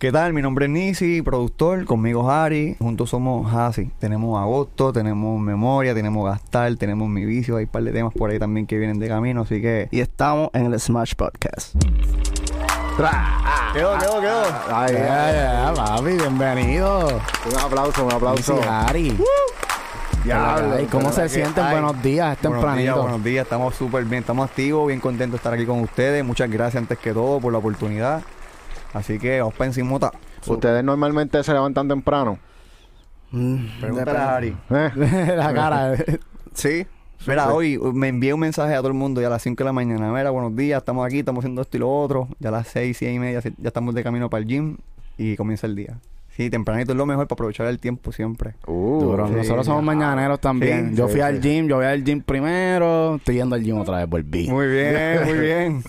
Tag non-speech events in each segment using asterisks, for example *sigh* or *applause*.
¿Qué tal? Mi nombre es Nisi, productor, conmigo Harry, juntos somos Hasi. Tenemos Agosto, tenemos Memoria, tenemos Gastar, tenemos Mi Vicio, hay un par de temas por ahí también que vienen de camino, así que... Y estamos en el Smash Podcast. Quedó, quedó, quedó. Ay, ay, ay, papi, bienvenido. Un aplauso, un aplauso. Ari. Diablo, Ay, ¿Cómo se sienten? ay, Buenos días, es Buenos días, tempranito. buenos días, estamos súper bien, estamos activos, bien contentos de estar aquí con ustedes. Muchas gracias antes que todo por la oportunidad. Así que vamos para encimota. ¿Ustedes normalmente se levantan temprano? Mm, Pregúntale a Harry. ¿Eh? *laughs* La cara. Sí. Mira, hoy me envié un mensaje a todo el mundo ya a las 5 de la mañana. Mira, buenos días, estamos aquí, estamos haciendo esto y lo otro. Ya a las 6, 6 y media ya estamos de camino para el gym y comienza el día. Sí, tempranito es lo mejor para aprovechar el tiempo siempre. Uh, Duro. sí, Nosotros somos mañaneros también. Sí, yo sí, fui sí. al gym, yo voy al gym primero. Estoy yendo al gym otra vez, volví. Muy bien, muy *laughs* bien.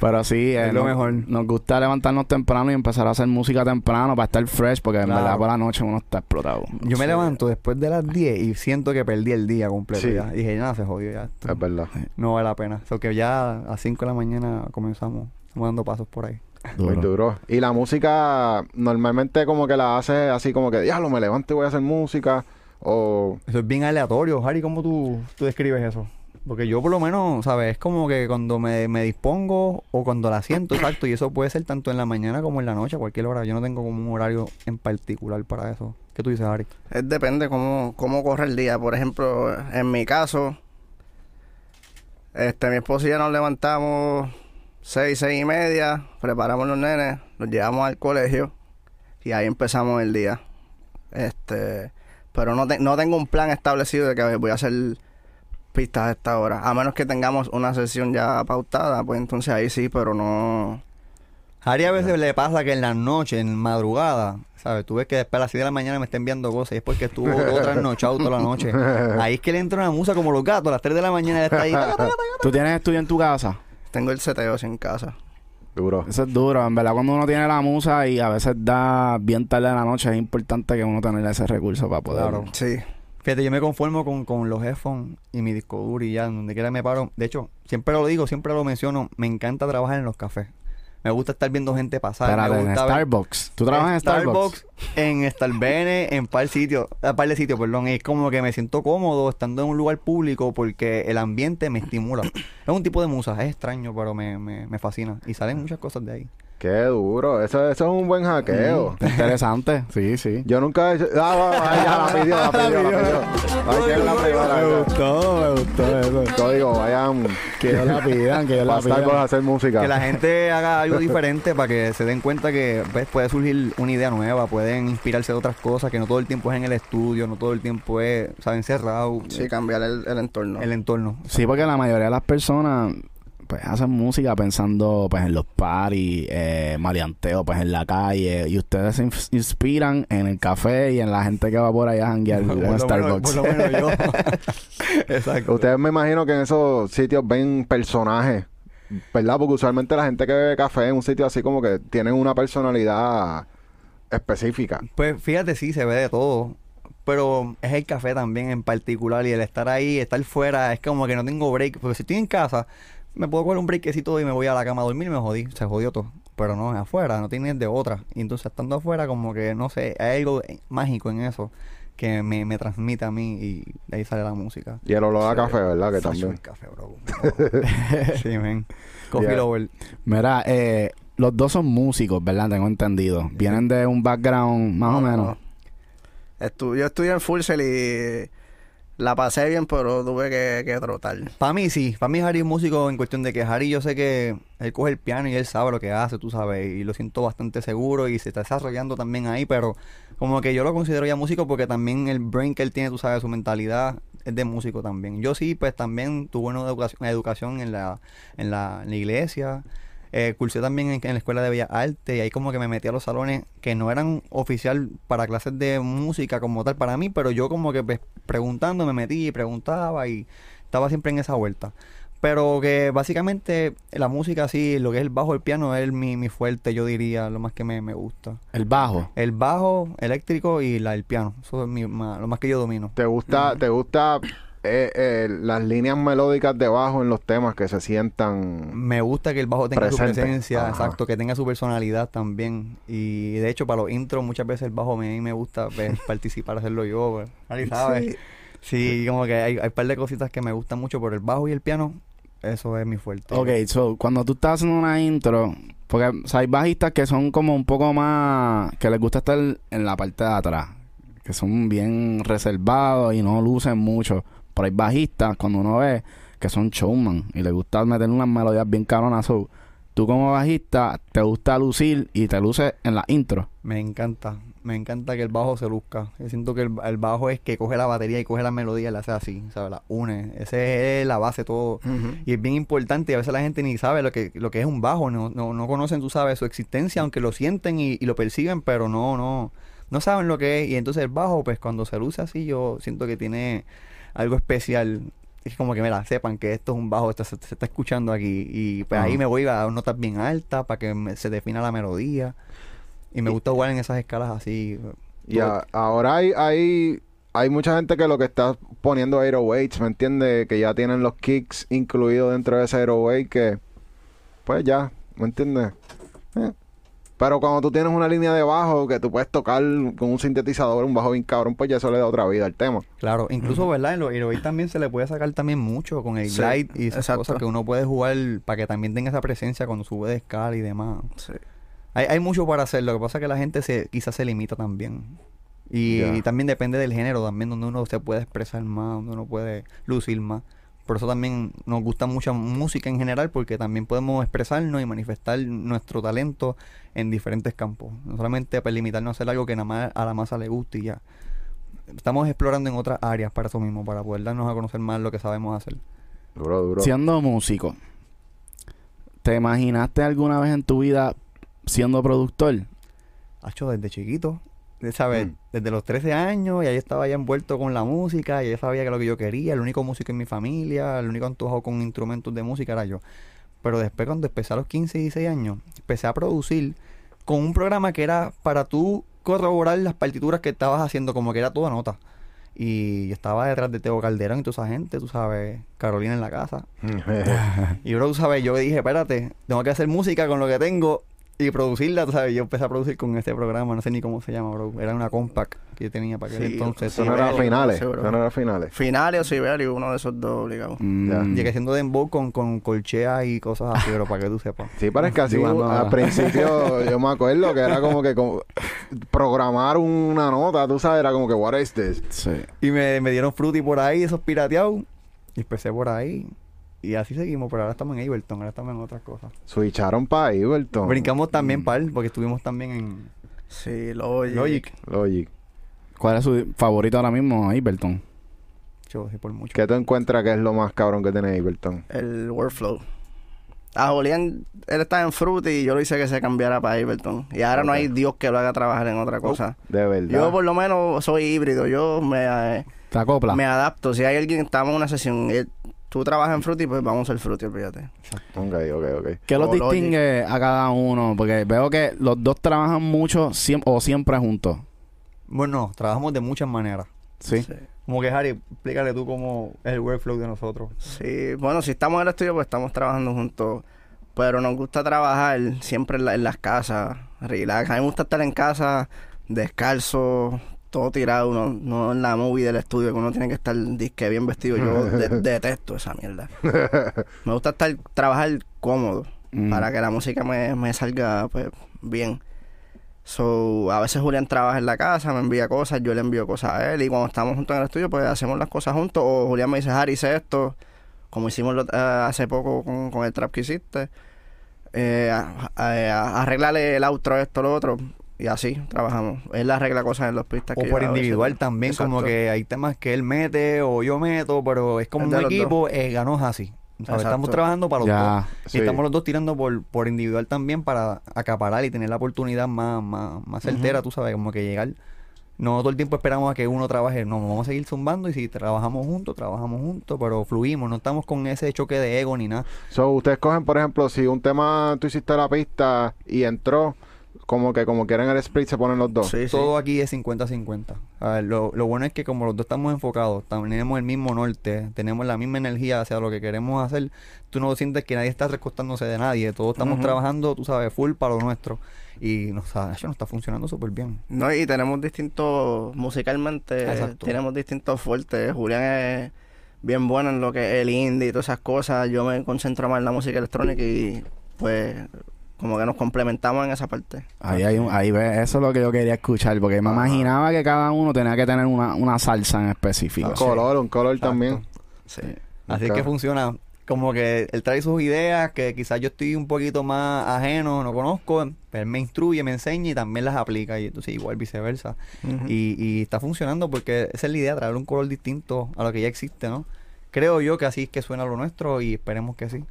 Pero sí, eh, Es lo nos- mejor. Nos gusta levantarnos temprano y empezar a hacer música temprano para estar fresh, porque en Claro. verdad por la noche uno está explotado. Yo me levanto después de las 10 y siento que perdí el día completo. Sí. Ya. Dije, ya se jodió ya. esto Es verdad. No vale la pena. O que ya a 5 de la mañana comenzamos. Estamos dando pasos por ahí. Muy duro. Y la música normalmente como que la haces así como que, diablo, me levanto y voy a hacer música. O... Eso es bien aleatorio. Harry, ¿cómo tú, tú describes eso? Porque yo por lo menos, ¿sabes? Es como que cuando me, me dispongo o cuando la siento, *coughs* exacto. Y eso puede ser tanto en la mañana como en la noche, a cualquier hora. Yo no tengo como un horario en particular para eso. ¿Qué tú dices, Harry? Es depende cómo, cómo corre el día. Por ejemplo, en mi caso, este, mi esposo y yo nos levantamos seis, seis y media, preparamos los nenes, los llevamos al colegio y ahí empezamos el día. Este, pero no, te- no tengo un plan establecido de que voy a hacer pistas a esta hora. A menos que tengamos una sesión ya pautada, pues entonces ahí sí, pero no. Harry a veces le pasa que en la noche, en madrugada, ¿sabes? Tú ves que después a las 6 de la mañana me está enviando cosas y es porque estuvo *laughs* otra noche toda la noche. Ahí es que le entra una musa como los gatos, a las 3 de la mañana está ahí. *laughs* ¿Tú tienes estudio en tu casa? Tengo el seteo así en casa. Duro. Eso es duro, en verdad cuando uno tiene la musa y a veces da bien tarde en la noche es importante que uno tenga ese recurso para poder. Claro. Sí. Fíjate, yo me conformo con, con los headphones y mi disco duro y ya, donde quiera me paro. De hecho, siempre lo digo, siempre lo menciono, me encanta trabajar en los cafés. Me gusta estar viendo gente pasar. Espérate, me en gusta ver- Starbucks. ¿Tú trabajas en Starbucks? en Starbene, en par sitio, a par de sitios, perdón. Es como que me siento cómodo estando en un lugar público porque el ambiente me estimula. es un tipo de musa, es extraño, pero me, me, me fascina. Y salen muchas cosas de ahí. Qué duro. Eso, eso es un buen hackeo. Está interesante, sí, sí. Yo nunca he hecho... Ah, ya la pidió, la pidió, la pidió. Ay, que es la primera. Me gustó, me gustó eso. Código, vayan Que ellos la pidan, que ellos la pidan. hacer música. Que la gente haga algo diferente para que se den cuenta que pues, puede surgir una idea nueva, pueden inspirarse de otras cosas, que no todo el tiempo es en el estudio, no todo el tiempo es, ¿saben? Cerrado. Sí, cambiar el, el entorno. El entorno. Sí, porque la mayoría de las personas pues hacen música pensando pues en los parties, eh, maleanteo pues en la calle y ustedes se ins- inspiran en el café y en la gente que va por allá a janguear Por lo en menos- Starbucks. por lo menos yo. *laughs* Exacto. Ustedes me imagino que en esos sitios ven personajes, ¿verdad? Porque usualmente la gente que bebe café en un sitio así como que tienen una personalidad específica. Pues fíjate, sí, se ve de todo. Pero es el café también en particular y el estar ahí, estar fuera, es como que no tengo break. Porque si estoy en casa, me puedo coger un breakcito y me voy a la cama a dormir y me jodí, se jodió todo. Pero no, es afuera, no tienes de otra. Y entonces estando afuera, como que, no sé, hay algo mágico en eso que me, me transmite a mí y de ahí sale la música. Y el olor a Sí. café, ¿verdad? Que también. el café, bro. *laughs* sí, men. Coffee Yeah. lover. Mira, eh, los dos son músicos, ¿verdad? Tengo entendido. Vienen de un background más o No, menos. no. Estu- yo estudié en Fulcel y la pasé bien, pero tuve que, que trotar. Para mí sí, para mí Harry es músico en cuestión de que Harry yo sé que él coge el piano y él sabe lo que hace, tú sabes, y lo siento bastante seguro y se está desarrollando también ahí, pero como que yo lo considero ya músico porque también el brain que él tiene, tú sabes, su mentalidad es de músico también. Yo sí, pues también tuve una educación, educación en, la, en, la, en la iglesia, eh, cursé también en, en la escuela de Bellas Artes y ahí como que me metí a los salones que no eran oficial para clases de música como tal para mí, pero yo como que pues, preguntando me metí y preguntaba y estaba siempre en esa vuelta. Pero que básicamente la música así, lo que es el bajo, el piano es mi, mi fuerte, yo diría, lo más que me, me gusta. El bajo. El bajo eléctrico y la, el piano, eso es mi- ma- lo más que yo domino. ¿Te gusta, te gusta eh, eh, las líneas melódicas de bajo en los temas que se sientan. Me gusta que el bajo tenga su presencia, Ajá. exacto, que tenga su personalidad también. Y de hecho, para los intros, muchas veces el bajo me, me gusta pues, *laughs* participar, hacerlo yo. Pues. Sí. como que hay, hay un par de cositas que me gustan mucho, pero el bajo y el piano, eso es mi fuerte. Ok, so, cuando tú estás haciendo una intro, porque o sea, hay bajistas que son como un poco más, que les gusta estar en la parte de atrás, que son bien reservados y no lucen mucho. Pero hay bajistas, cuando uno ve, que son showman y les gusta meter unas melodías bien cabronas. So, tú como bajista, te gusta lucir y te luces en la intro. Me encanta, me encanta que el bajo se luzca. Yo siento que el, el bajo es que coge la batería y coge la melodía y la hace así, ¿sabes? La une. Ese es la base todo. Y es bien importante y a veces la gente ni sabe lo que, lo que es un bajo, no, no, no conocen, tú sabes, su existencia, aunque lo sienten y, y lo perciben, pero no, no, no saben lo que es. Y entonces el bajo, pues cuando se luce así, yo siento que tiene algo especial. Es como que, mira, sepan que esto es un bajo, esto se, se está escuchando aquí. Y pues ahí Ajá. me voy a notas bien altas para que me- se defina la melodía. Y me gusta jugar en esas escalas así. Y a- ahora hay, hay, hay mucha gente que lo que está poniendo 808s, ¿me entiendes? Que ya tienen los kicks incluidos dentro de ese 808 que, pues ya, ¿me entiendes? Pero cuando tú tienes una línea de bajo que tú puedes tocar con un sintetizador, un bajo bien cabrón, pues ya eso le da otra vida al tema. Claro, incluso, ¿verdad? En los Heroic también se le puede sacar también mucho con el Sí, glide y esas exacto. cosas que uno puede jugar para que también tenga esa presencia cuando sube de escala y demás. Sí. Hay, hay mucho para hacer, lo que pasa es que la gente se quizás se limita también. Y, Ya. también depende del género también, donde uno se puede expresar más, donde uno puede lucir más. Por eso también nos gusta mucha música en general, porque también podemos expresarnos y manifestar nuestro talento en diferentes campos. No solamente para limitarnos a hacer algo que nada más a la masa le guste y ya. Estamos explorando en otras áreas para eso mismo, para poder darnos a conocer más lo que sabemos hacer. Duro, duro. Siendo músico, ¿te imaginaste alguna vez en tu vida siendo productor? hecho desde chiquito, de- ¿sabes? Mm. Desde los 13 años y ahí estaba ya envuelto con la música y ya sabía que lo que yo quería, el único músico en mi familia, el único antojado con instrumentos de música era yo. Pero después cuando empecé a los 15 y 16 años, empecé a producir con un programa que era para tú corroborar las partituras que estabas haciendo, como que era toda nota. Y yo estaba detrás de Teo Calderón y toda esa gente, tú sabes, Carolina en la casa. *laughs* Y bro, tú sabes, yo dije, espérate, tengo que hacer música con lo que tengo y producirla, tú sabes. Yo empecé a producir con este programa, no sé ni cómo se llama, bro. Era una compact que yo tenía para aquel Sí, entonces. Eso no era finales. Eso no era finales. Finales o Siberio, uno de esos dos obligados. Mm. Llegué haciendo dembow con, con colchea y cosas así, pero para que tú sepas. Sí, pero es que así no. al principio *laughs* yo me acuerdo que era como que como programar una nota, tú sabes, era como que what is this? Sí. Y me, me dieron fruity por ahí, esos pirateados. Y empecé por ahí. Y así seguimos, pero ahora estamos en Ableton, ahora estamos en otras cosas. Switcharon para Ableton. Brincamos también, Mm. par, porque estuvimos también en Sí, Logic. Logic. Logic. ¿Cuál es su favorito ahora mismo, Iberton? Yo, sí, por mucho. ¿Qué tú encuentras que es lo más cabrón que tiene Ableton? El workflow. A Julián, él está en Fruity y yo lo hice que se cambiara para Ableton. Y ahora no hay Dios que lo haga trabajar en otra cosa. De verdad. Yo por lo menos soy híbrido. Yo me, eh, ¿Te acopla? me adapto. Si hay alguien que estamos en una sesión y él- tú trabajas en Fruity, pues vamos al Fruity, olvídate. Ok, ok, ok. ¿Qué los Logic. distingue a cada uno? Porque veo que los dos trabajan mucho siem- o siempre juntos. Bueno, trabajamos de muchas maneras. ¿Sí? Sí. Como que, Harry, explícale tú cómo es el workflow de nosotros. Sí, bueno, si estamos en el estudio, pues estamos trabajando juntos. Pero nos gusta trabajar siempre en, la- en las casas, relax. A mí me gusta estar en casa, descalzo, todo tirado, no, no en la movie del estudio, que uno tiene que estar disque bien vestido. Yo *laughs* de- detesto esa mierda. *laughs* Me gusta estar, trabajar cómodo, Mm. para que la música me, me salga pues bien. So, a veces Julián trabaja en la casa, me envía cosas, yo le envío cosas a él y cuando estamos juntos en el estudio pues hacemos las cosas juntos o Julián me dice, Harry, hice esto, como hicimos lo- eh, hace poco con, con el trap que hiciste, eh, a- a- a- arréglale el outro, esto, lo otro y así trabajamos. Él arregla cosas en los pistas. O que por veces- individual también, como que hay temas que él mete o yo meto, pero es como Es un equipo, eh, ganó así. Estamos trabajando para los dos. Sí. Y estamos los dos tirando por, por individual también para acaparar y tener la oportunidad más, más, más certera, tú sabes, como que llegar. No todo el tiempo esperamos a que uno trabaje, no, vamos a seguir zumbando y si trabajamos juntos, trabajamos juntos, pero fluimos, no estamos con ese choque de ego ni nada. So, ustedes cogen, por ejemplo, si un tema tú hiciste la pista y entró, como que como quieren el split se ponen los dos. Sí, sí. Todo aquí es 50-50. A ver, lo, lo bueno es que como los dos estamos enfocados, tenemos el mismo norte, tenemos la misma energía hacia lo que queremos hacer, tú no sientes que nadie está recostándose de nadie, todos estamos trabajando, tú sabes, full para lo nuestro. Y nos, está- eso nos está funcionando súper bien. No, y tenemos distintos, musicalmente, Exacto. tenemos distintos fuertes. Julián es bien bueno en lo que es el indie y todas esas cosas. Yo me concentro más en la música electrónica y pues como que nos complementamos en esa parte. Ahí hay un, ahí ve, eso es lo que yo quería escuchar, porque me imaginaba que cada uno tenía que tener una, una salsa en específico. Un color, un color Exacto. también. Sí. Así Ok. que funciona. Como que él trae sus ideas, que quizás yo estoy un poquito más ajeno, no conozco, pero él me instruye, me enseña y también las aplica. Y entonces igual viceversa. Y, y está funcionando porque esa es la idea, traer un color distinto a lo que ya existe, ¿no? Creo yo que así es que suena lo nuestro y esperemos que sí.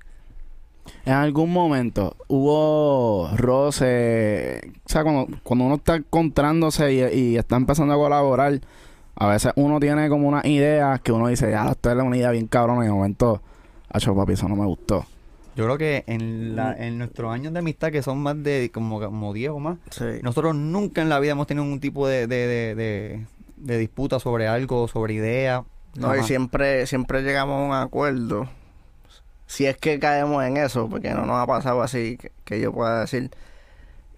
En algún momento hubo roce, o sea, cuando, cuando uno está encontrándose y, y está empezando a colaborar, a veces uno tiene como unas ideas que uno dice, ya, esto es una idea bien cabrona y de momento, acho papi, eso no me gustó. Yo creo que en, la, en nuestros años de amistad, que son más de como, como 10 o más, Sí. nosotros nunca en la vida hemos tenido ningún tipo de, de, de, de- de disputa sobre algo, sobre idea. No, y siempre, siempre llegamos a un acuerdo. Si es que caemos en eso, porque no nos ha pasado así que, que yo pueda decir.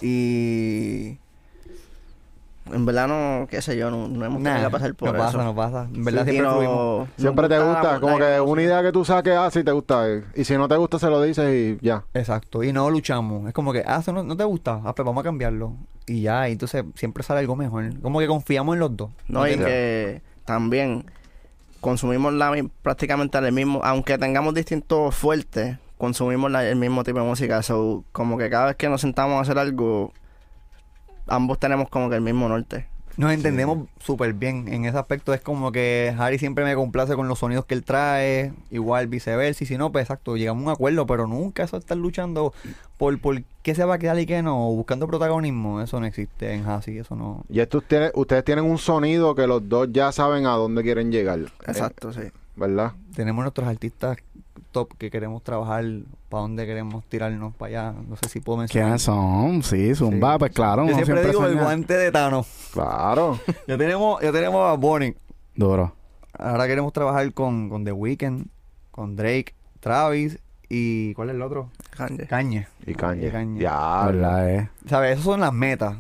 Y en verdad no, qué sé yo, no, no hemos Nah, tenido que pasar por no eso. pasa, no pasa. En verdad siempre no-. Siempre te gusta, como que una idea que tú saques, ah, sí te gusta. eh, Y si no te gusta, se lo dices y ya. Exacto, y no luchamos. Es como que, ah, eso no, no te gusta, ah, pues vamos a cambiarlo. Y ya, y entonces siempre sale algo mejor. Como que confiamos en los dos. No, y que también consumimos la, prácticamente el mismo, aunque tengamos distintos fuertes, consumimos la- el mismo tipo de música. So, como que cada vez que nos sentamos a hacer algo, ambos tenemos como que el mismo norte. Nos entendemos súper bien. En ese aspecto es como que Harry siempre me complace con los sonidos que él trae, igual viceversa. Y si no, pues exacto, llegamos a un acuerdo, pero nunca eso de estar luchando por, por qué se va a quedar y qué no, buscando protagonismo. Eso no existe en Hassi, eso no. Y esto tiene, ustedes tienen un sonido que los dos ya saben a dónde quieren llegar. Exacto, sí. Eh, ¿Verdad? Tenemos nuestros artistas top que queremos trabajar, para dónde queremos tirarnos para allá. No sé si puedo mencionar. ¿Quiénes son? Sí, Zumba, Sí. pues claro. Yo siempre, digo el guante de Thanos. Claro. *laughs* Ya tenemos, ya tenemos a Bonnie. Duro. Ahora queremos trabajar con, con The Weeknd, con Drake, Travis y ¿cuál es el otro? Kanye. Cañe. Y caña. Y caña. Ya. ¿Verdad, eh? ¿Sabes? Esas son las metas.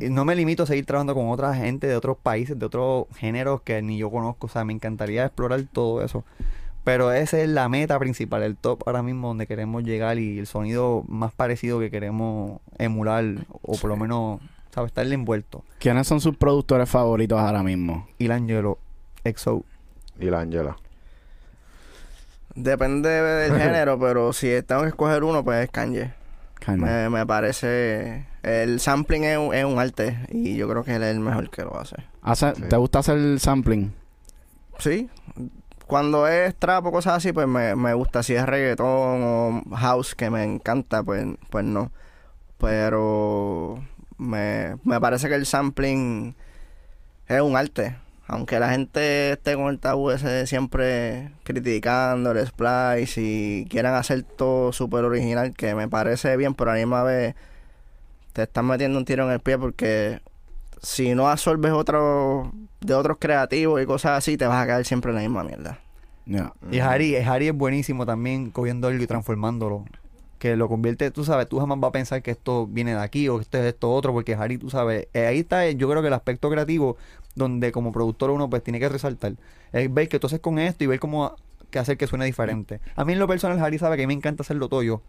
Y no me limito a seguir trabajando con otra gente de otros países, de otros géneros que ni yo conozco. O sea, me encantaría explorar todo eso. Pero esa es la meta principal, el top ahora mismo donde queremos llegar y el sonido más parecido que queremos emular o por lo menos, ¿sabes? Estarle envuelto. ¿Quiénes son sus productores favoritos ahora mismo? Y Angelo, EXO. La Angela. Depende del *laughs* género, pero si tengo que escoger uno, pues es Kanye. Kanye. Me, me parece... El sampling es un, es un arte y yo creo que él es el mejor que lo hace. Hace- Sí. ¿Te gusta hacer sampling? Sí. Cuando es trap o cosas así, pues me, me gusta. Si es reggaetón o house, que me encanta, pues, pues no. Pero me, me parece que el sampling es un arte. Aunque la gente esté con el tabú ese siempre criticando el splice y quieran hacer todo súper original, que me parece bien, pero a la misma vez te están metiendo un tiro en el pie porque si no absorbes otro de otros creativos y cosas así, te vas a caer siempre en la misma mierda. Ya. Y Harry, Harry es buenísimo también cogiendo algo y transformándolo. Que lo convierte, tú sabes, tú jamás vas a pensar que esto viene de aquí o que esto es esto otro, porque Harry, tú sabes, eh, ahí está, eh, yo creo que el aspecto creativo, donde como productor uno pues tiene que resaltar, es ver que tú haces con esto y ver cómo que hacer que suene diferente. A mí en lo personal, Harry sabe que a mí me encanta hacerlo todo yo.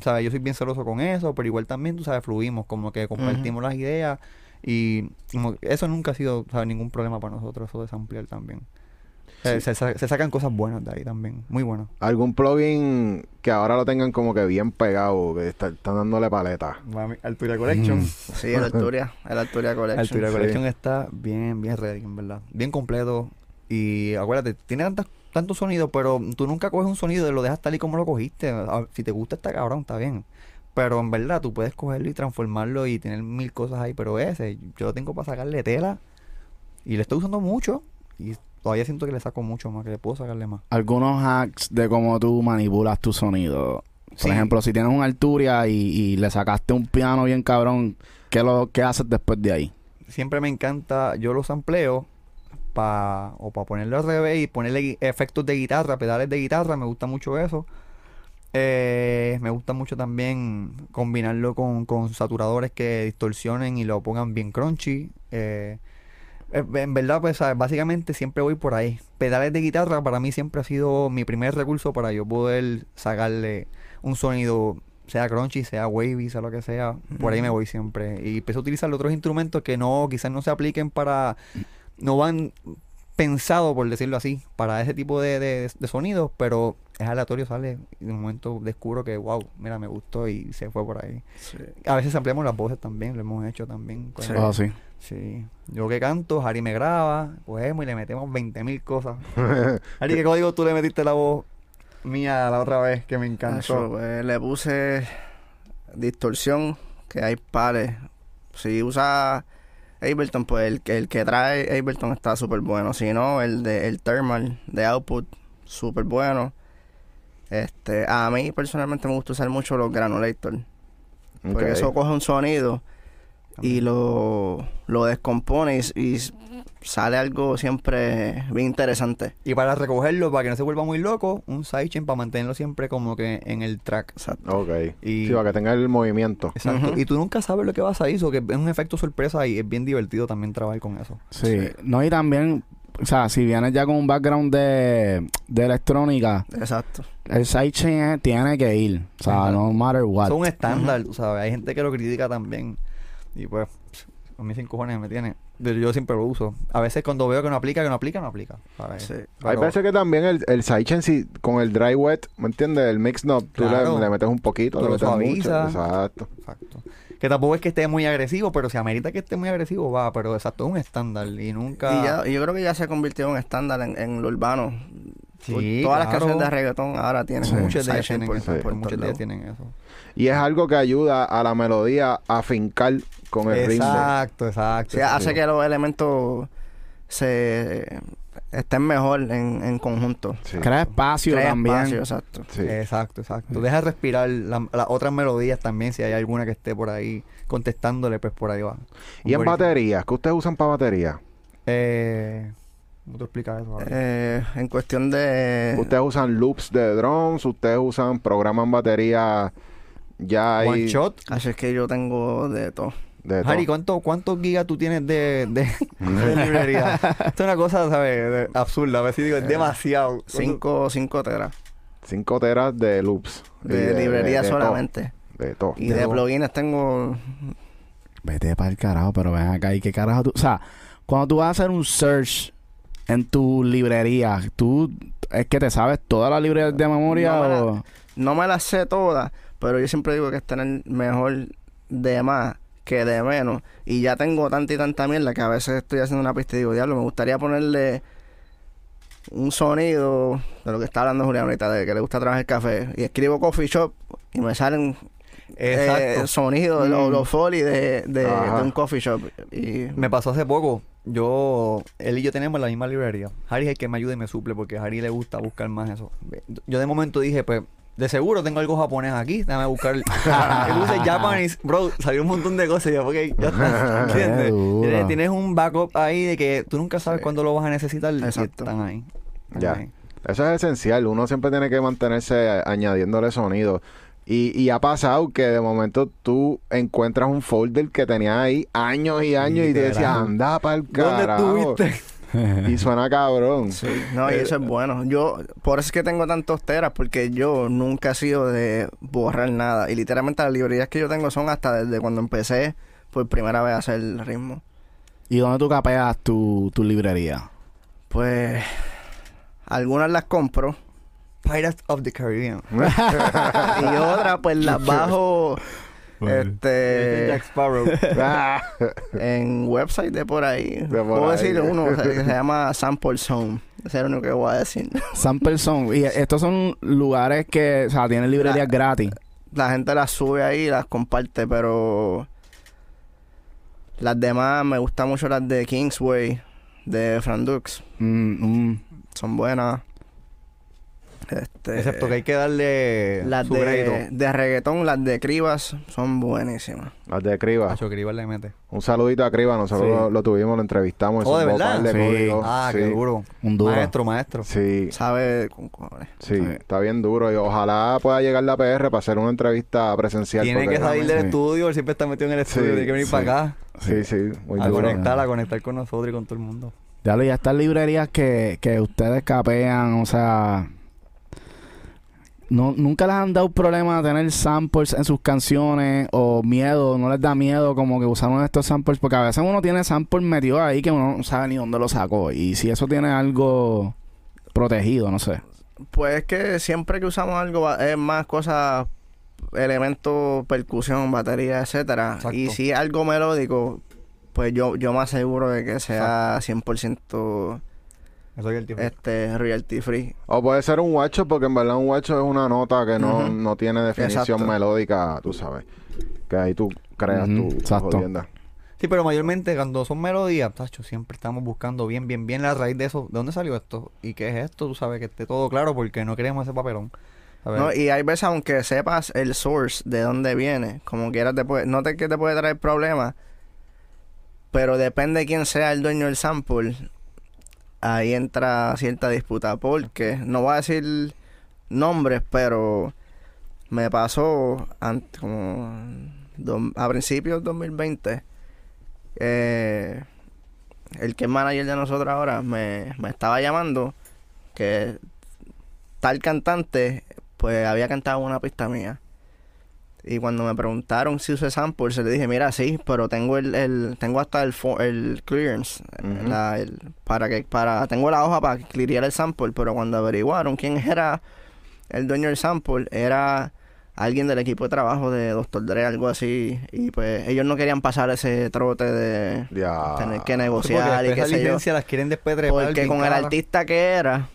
¿Sabes? Yo soy bien celoso con eso, pero igual también, tú sabes, fluimos, como que compartimos las ideas y como eso nunca ha sido, ¿sabes? Ningún problema para nosotros, eso de samplear también. Se, se sa- se sacan cosas buenas de ahí también, muy buenas. ¿Algún plugin que ahora lo tengan como que bien pegado, que está- están dándole paleta? Mami, Altura Collection. Mm. *laughs* Sí, el Alturia, el Alturia Collection. Sí. Collection está bien, bien ready, en verdad. Bien completo. Y acuérdate, tiene tantas, tantos sonidos, pero tú nunca coges un sonido y lo dejas tal y como lo cogiste. Ah, Si te gusta está cabrón, está bien. Pero en verdad tú puedes cogerlo y transformarlo y tener mil cosas ahí. Pero ese, yo lo tengo para sacarle tela. Y le estoy usando mucho. Y todavía siento que le saco mucho más, que le puedo sacarle más. Algunos hacks de cómo tú manipulas tu sonido. Por Sí. ejemplo, si tienes un Alturia y, y le sacaste un piano bien cabrón, ¿qué, lo, ¿qué haces después de ahí? Siempre me encanta, yo los sampleo pa, o para ponerlo al revés y ponerle efectos de guitarra, pedales de guitarra, me gusta mucho eso. Eh, me gusta mucho también combinarlo con, con saturadores que distorsionen y lo pongan bien crunchy. Eh, eh, en verdad, pues ¿sabes? básicamente siempre voy por ahí. Pedales de guitarra para mí siempre ha sido mi primer recurso para yo poder sacarle un sonido, sea crunchy, sea wavy, sea lo que sea. Por ahí me voy siempre. Y empecé a utilizar otros instrumentos que no, quizás no se apliquen para, no van pensados, por decirlo así, para ese tipo de, de, de sonidos, pero es aleatorio, sale. Y de un momento descubro que, wow, mira, me gustó y se fue por ahí. Sí. A veces ampliamos las voces también, lo hemos hecho también. con- Sí. Sí. Sí. Yo que canto, Harry me graba, cogemos y le metemos 20.000 cosas. *laughs* Harry, ¿qué código tú le metiste la voz mía la otra vez que me Eso, encantó? pues, le puse distorsión, que hay pares. Si usa Ableton, pues el, que- el que trae Ableton está súper bueno. Si no, el de el thermal de output, súper bueno. Este, a mí personalmente me gusta usar mucho los granulators. Porque eso coge un sonido y lo, lo descompone y, y sale algo siempre bien interesante. Y para recogerlo, para que no se vuelva muy loco, un sidechain para mantenerlo siempre como que en el track. Exacto. Ok. Y- Sí, para que tenga el movimiento. Exacto. Y tú nunca sabes lo que vas a ir, o que es un efecto sorpresa y es bien divertido también trabajar con eso. Sí. No, y también, o sea, si vienes ya con un background de, de electrónica, Exacto. el sidechain es- tiene que ir. O sea, no matter what. Son un estándar, tú sabes. Hay gente que lo critica también. Y pues, a mí sin cojones me tiene. Pero yo siempre lo uso. A veces cuando veo que no aplica, que no aplica, no aplica. ¿sabes? Sí. Hay veces que también el, el sidechain, si con el dry wet, ¿me entiendes? El mix knob, tú Claro. le, le metes un poquito, Tú le metes mucho. suavizas. Exacto. Exacto. Que tampoco es que esté muy agresivo, pero si amerita que esté muy agresivo, va. Pero exacto, es un estándar. Y nunca. Y, ya, y yo creo que ya se convirtió en estándar en, en lo urbano. Sí, Todas las claro. canciones de reggaetón ahora tienen Sí. un Muchas de ellas tienen eso. muchas de ellas tienen eso. Y es algo que ayuda a la melodía a fincar con el ritmo. Exacto, exacto. Hace que los elementos se estén mejor en, en conjunto. Sí. Crea espacio Crea también. espacio, exacto. Sí. Exacto, exacto. Deja respirar la- las otras melodías también, si hay alguna que esté por ahí contestándole, pues por ahí va. Y en baterías, ¿qué ustedes usan para batería? Eh, ¿Cómo te explicas eso? ahora? Eh, en cuestión de... Ustedes usan loops de drums, ustedes usan programan batería ya hay One shot. Así es que yo tengo de todo. de Harry, todo. ¿cuánto, ¿cuántos gigas tú tienes de, de, *laughs* de librería? Esto es una cosa, ¿sabes? Absurda. A ver si digo, es demasiado. Cinco, cinco teras. Cinco teras de loops. De, librería de solamente. De todo. Y De plugins tengo... Vete para el carajo, pero ven acá. ¿Y qué carajo tú? O sea, cuando tú vas a hacer un search en tu librería, tú es que te sabes todas las librerías de memoria No me la- o. No me las sé todas, pero yo siempre digo que es tener mejor de más que de menos. Y ya tengo tanta y tanta mierda que a veces estoy haciendo una pista y digo, diablo, me gustaría ponerle un sonido de lo que está hablando Julián ahorita, de que le gusta trabajar el café. Y escribo coffee shop y me salen Exacto. eh, sonidos, Mm. los, los folies de, de, un coffee shop. Y Me pasó hace poco. Yo, él y yo tenemos la misma librería. Harry es el que me ayuda y me suple porque a Harry le gusta buscar más eso. Yo de momento dije, pues, de seguro tengo algo japonés aquí. Déjame buscar. *laughs* Yo puse Japanese, bro, salió un montón de cosas. y Yo, ok, ya está. *laughs* ¿Entiendes? Tienes, tienes un backup ahí de que tú nunca sabes Sí. cuándo lo vas a necesitar. y Exacto. están ahí. Están Ya. ahí. Eso es esencial. Uno siempre tiene que mantenerse añadiéndole sonido. Y, y ha pasado que de momento tú encuentras un folder que tenías ahí años y años y te decías, anda pa'l ¿Dónde carajo. estuviste? Y *laughs* suena cabrón. Sí, no, y eso es bueno. Yo, por eso es que tengo tantos teras, porque yo nunca he sido de borrar nada. Y literalmente las librerías que yo tengo son hasta desde cuando empecé por primera vez a hacer el ritmo. ¿Y dónde tú capeas tu, tu librería? Pues, algunas las compro Pirates of the Caribbean. *laughs* y otras pues las bajo este Jack Sparrow. *laughs* Ah, en website de por ahí. por Puedo ahí. decir uno o sea, que se *laughs* llama Sample Zone. Ese es lo único que voy a decir. Sample Zone. Y estos son lugares que, o sea, tienen librerías La- gratis. la gente las sube ahí y las comparte, pero las demás me gustan mucho las de Kingsway, de Frandux. Mm, mm. Son buenas. Este, Excepto que hay que darle las su de, crédito. de reggaetón, las de Cribas son buenísimas. Las de Criba. Pacho, que Rival le mete. Un saludito a Criba. Nosotros Sí. lo, lo tuvimos, lo entrevistamos. Oh, ¿de verdad? Sí. Ah, sí. qué duro. Un duro. Maestro, maestro. Sí, Sabe con cojones. sí, está bien duro. Y ojalá pueda llegar la PR para hacer una entrevista presencial. Tiene que salir del estudio, él siempre está metido en el estudio, Sí, tiene que venir sí. para acá. Sí, sí, muy a duro. conectar, a conectar con nosotros y con todo el mundo. Ya lo, ya estas librerías que, que ustedes capean, o sea. No, nunca les han dado problema tener samples en sus canciones o miedo, no les da miedo como que usaron estos samples, porque a veces uno tiene samples metidos ahí que uno no sabe ni dónde lo sacó. Y si eso tiene algo protegido, no sé. Pues es que siempre que usamos algo es más cosas, elementos, percusión, batería, etcétera. Exacto. Y si es algo melódico, pues yo, yo me aseguro de que sea 100% El tipo. este royalty free. O puede ser un guacho, porque en verdad un guacho es una nota que no, no tiene definición Exacto. melódica, tú sabes. Que ahí tú creas tu, tu exacto. jodienda. Sí, pero mayormente cuando son melodías, tacho, siempre estamos buscando bien, bien, bien la raíz de eso. ¿De dónde salió esto? ¿Y qué es esto? Tú sabes que esté todo claro porque no queremos ese papelón. ¿no? Y hay veces, aunque sepas el source de dónde viene, como quieras, te puede, no te que te puede traer problemas, pero depende de quién sea el dueño del sample, ahí entra cierta disputa, porque no voy a decir nombres, pero me pasó ant- como a principios del 2020, eh, el que es manager de nosotros ahora me, me estaba llamando que tal cantante pues había cantado una pista mía. Y cuando me preguntaron si usé samples, le dije, mira, sí, pero tengo el, el tengo hasta el, el clearance, la- el- para que, para, tengo la hoja para clearear el sample, pero cuando averiguaron quién era el dueño del sample, era alguien del equipo de trabajo de Dr. Dre, algo así, y pues ellos no querían pasar ese trote de Ya. tener que Sí, negociar porque y qué sé yo. las quieren después trepar Porque con el artista que era,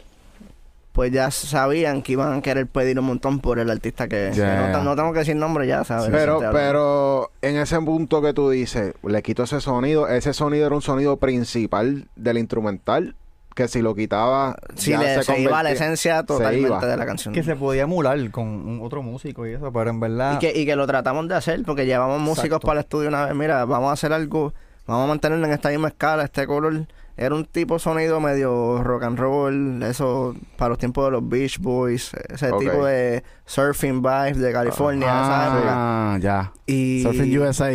pues ya sabían que iban a querer pedir un montón por el artista que es. No, te- no tengo que decir nombre ya, ¿sabes? Pero, pero en ese punto que tú dices, le quito ese sonido, ese sonido era un sonido principal del instrumental, que si lo quitaba, Si ya le, se, se, iba a la esencia se totalmente iba. de la canción. Que se podía emular con un otro músico y eso, pero en verdad... y, que, y que lo tratamos de hacer porque llevamos músicos Exacto. para el estudio una vez. Mira, vamos a hacer algo, vamos a mantenerlo en esta misma escala, este color. Era un tipo de sonido medio rock and roll, eso para los tiempos de los Beach Boys, ese Ok. tipo de surfing vibes de California, esa época. Ah, ya. Y Surfing USA.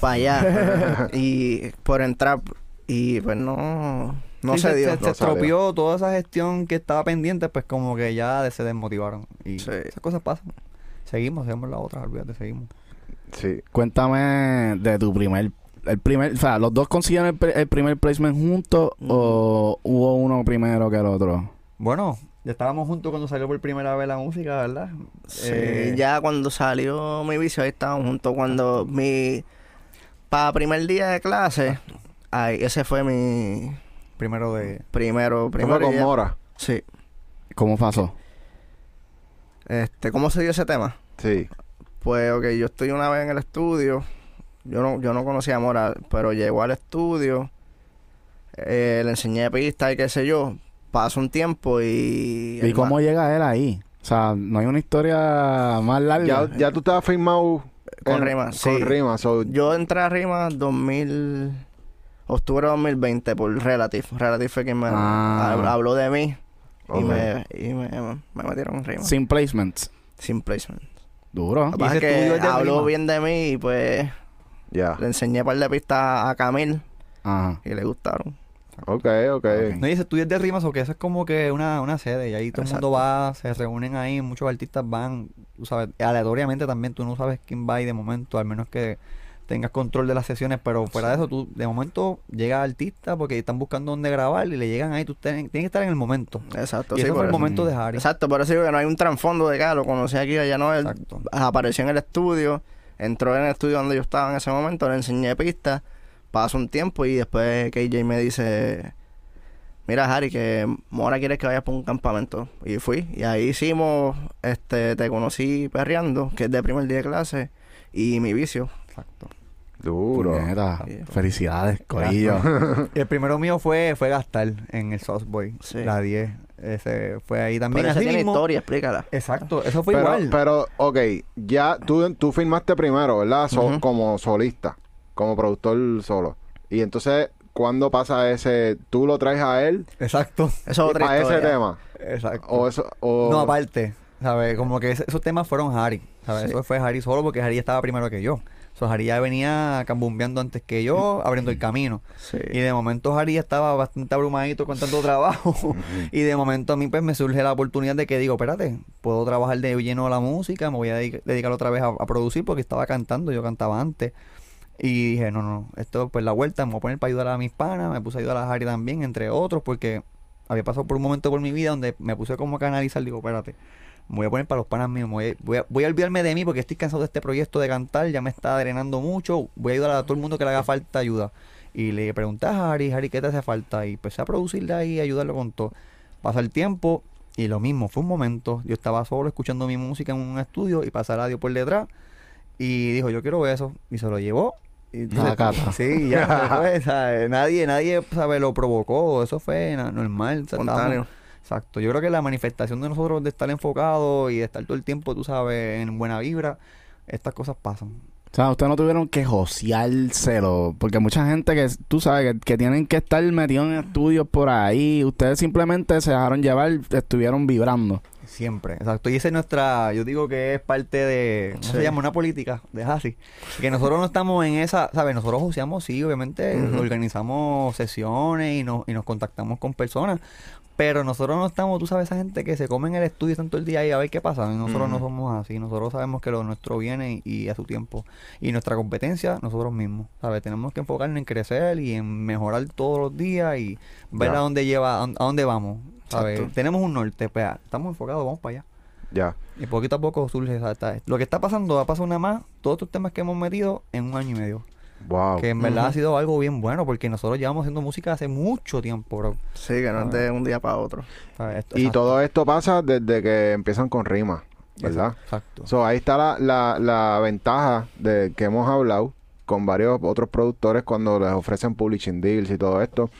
para allá *laughs* y por entrar y pues no no Sí, se dio Se, No salió. estropeó toda esa gestión que estaba pendiente, pues como que ya se desmotivaron. Y Sí. esas cosas pasan. Seguimos, seguimos la otra, olvídate, seguimos. Sí. Cuéntame de tu primer. El primer, o sea, ¿los dos consiguieron el, el primer placement juntos o hubo uno primero que el otro? Bueno, ya estábamos juntos cuando salió por primera vez la música, ¿verdad? Sí, Eh, ya cuando salió mi vicio ahí estábamos juntos cuando mi para primer día de clase ahí ese fue mi Primero de... primero primero con. Mora. sí ¿Cómo pasó? este cómo se dio ese tema Sí. Pues, ok, yo estoy una vez en el estudio. Yo no, yo no conocía a Mora, pero llegó al estudio. eh, le enseñé pistas y qué sé yo. Pasó un tiempo y... ¿Y cómo llega él ahí? O sea, no hay una historia más larga. Ya, ya tú estabas firmado Con en- Rima, sí. Con Rima. so- Yo entré a Rima 2000... Octubre de 2020 por Relative. Relative fue quien me Ah. hab- habló de mí y, me, y me, me metieron en Rima. Sin placements. Sin placement. Duro. Lo que pasa es que habló bien de mí y pues Ya. le enseñé un par de pistas a Camil Ajá. y le gustaron. Ok, ok. No, y ese estudio es de rimas o que eso es como que una, una sede y ahí todo el mundo va, se reúnen ahí, muchos artistas van, tú sabes, aleatoriamente también, tú no sabes quién va ahí de momento, al menos que tengas control de las sesiones, pero fuera de eso, tú de momento llega artista porque están buscando dónde grabar y le llegan ahí, tú ten- tienes que estar en el momento. Exacto. y sí, fue el eso. momento de Harry. Exacto, por eso digo que no hay un trasfondo de que lo conocí aquí, allá no. Él Exacto. apareció en el estudio, entró en el estudio donde yo estaba en ese momento, le enseñé pistas, pasó un tiempo y después KJ me dice, mira Harry, que Mora quiere que vayas por un campamento. Y fui, y ahí hicimos, este, te conocí perreando, que es de primer día de clase, y mi vicio. Exacto. Duro. Puñeta. Felicidades, Corillo. Y *laughs* el primero mío fue, fue Gastar en el Boy Sí. la 10. Ese fue ahí también. Pero esa tiene mismo- historia, explícala. Exacto, eso fue Pero, igual. pero, ok, ya tú, tú filmaste primero, ¿verdad? So-. Como solista, como productor solo. Y entonces, ¿cuándo pasa ese? ¿Tú lo traes a él Exacto, Eso es otra a ese tema? exacto. O eso, o... No, aparte, ¿sabes? Como que ese- esos temas fueron Harry, ¿sabes? Sí. Eso fue Harry solo porque Harry estaba primero que yo. So, Harry ya venía cambumbeando antes que yo, abriendo el camino. Sí. Y de momento Harry ya estaba bastante abrumadito con tanto trabajo. *laughs* y de momento a mí pues me surge la oportunidad de que digo, espérate, puedo trabajar de lleno a la música, me voy a dedic- dedicar otra vez a, a producir porque estaba cantando, yo cantaba antes. Y dije, no, no, esto pues la vuelta, me voy a poner para ayudar a mis panas, me puse a ayudar a Harry también, entre otros, porque había pasado por un momento por mi vida donde me puse como a canalizar, digo, espérate, me voy a poner para los panas míos, voy, a, voy, a, voy a olvidarme de mí porque estoy cansado de este proyecto de cantar, ya me está drenando mucho, voy a ayudar a todo el mundo que le haga falta ayuda. Y le pregunté a Harry, Harry, ¿qué te hace falta? Y empecé a producirle ahí, ayudarlo con todo. Pasa el tiempo y lo mismo, fue un momento, yo estaba solo escuchando mi música en un estudio y pasa radio por detrás y dijo, yo quiero eso, y se lo llevó. Y entonces, cata. sí, ya *laughs* ¿sabes? Nadie, nadie, ¿sabes? Lo provocó, eso fue normal. Exacto, yo creo que la manifestación de nosotros de estar enfocados y de estar todo el tiempo, tú sabes, en buena vibra, estas cosas pasan. O sea, ustedes no tuvieron que joseárselo. Porque mucha gente que, tú sabes, que, que tienen que estar metidos en estudios por ahí. Ustedes simplemente se dejaron llevar, estuvieron vibrando. Siempre, exacto. Y esa es nuestra, yo digo que es parte de, ¿cómo Sí. se llama? Una política de Hassi. Que nosotros no estamos en esa, ¿sabes? Nosotros joseamos, sí, obviamente, organizamos sesiones y nos, y nos contactamos con personas. Pero nosotros no estamos, tú sabes, esa gente que se come en el estudio y todo el día ahí a ver qué pasa. Y nosotros no somos así. Nosotros sabemos que lo nuestro viene y, y a su tiempo. Y nuestra competencia, nosotros mismos. ¿Sabes? Tenemos que enfocarnos en crecer y en mejorar todos los días y ver Ya. a dónde lleva, a dónde- a dónde vamos. ¿Sabes? Exacto. Tenemos un norte, pues, estamos enfocados, vamos para allá. Ya. Y poquito a poco surge esa- Lo que está pasando va a pasar una más, todos estos temas que hemos metido en un año y medio. Wow. Que en verdad ha sido algo bien bueno, porque nosotros llevamos haciendo música hace mucho tiempo, bro. Sí, que no es de un día para otro. Y todo esto pasa desde que empiezan con rimas, ¿verdad? Exacto. So, ahí está la, la, la ventaja de que hemos hablado con varios otros productores cuando les ofrecen publishing deals y todo esto.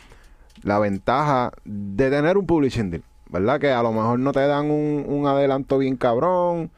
La ventaja de tener un publishing deal, ¿verdad? Que a lo mejor no te dan un, un adelanto bien cabrón,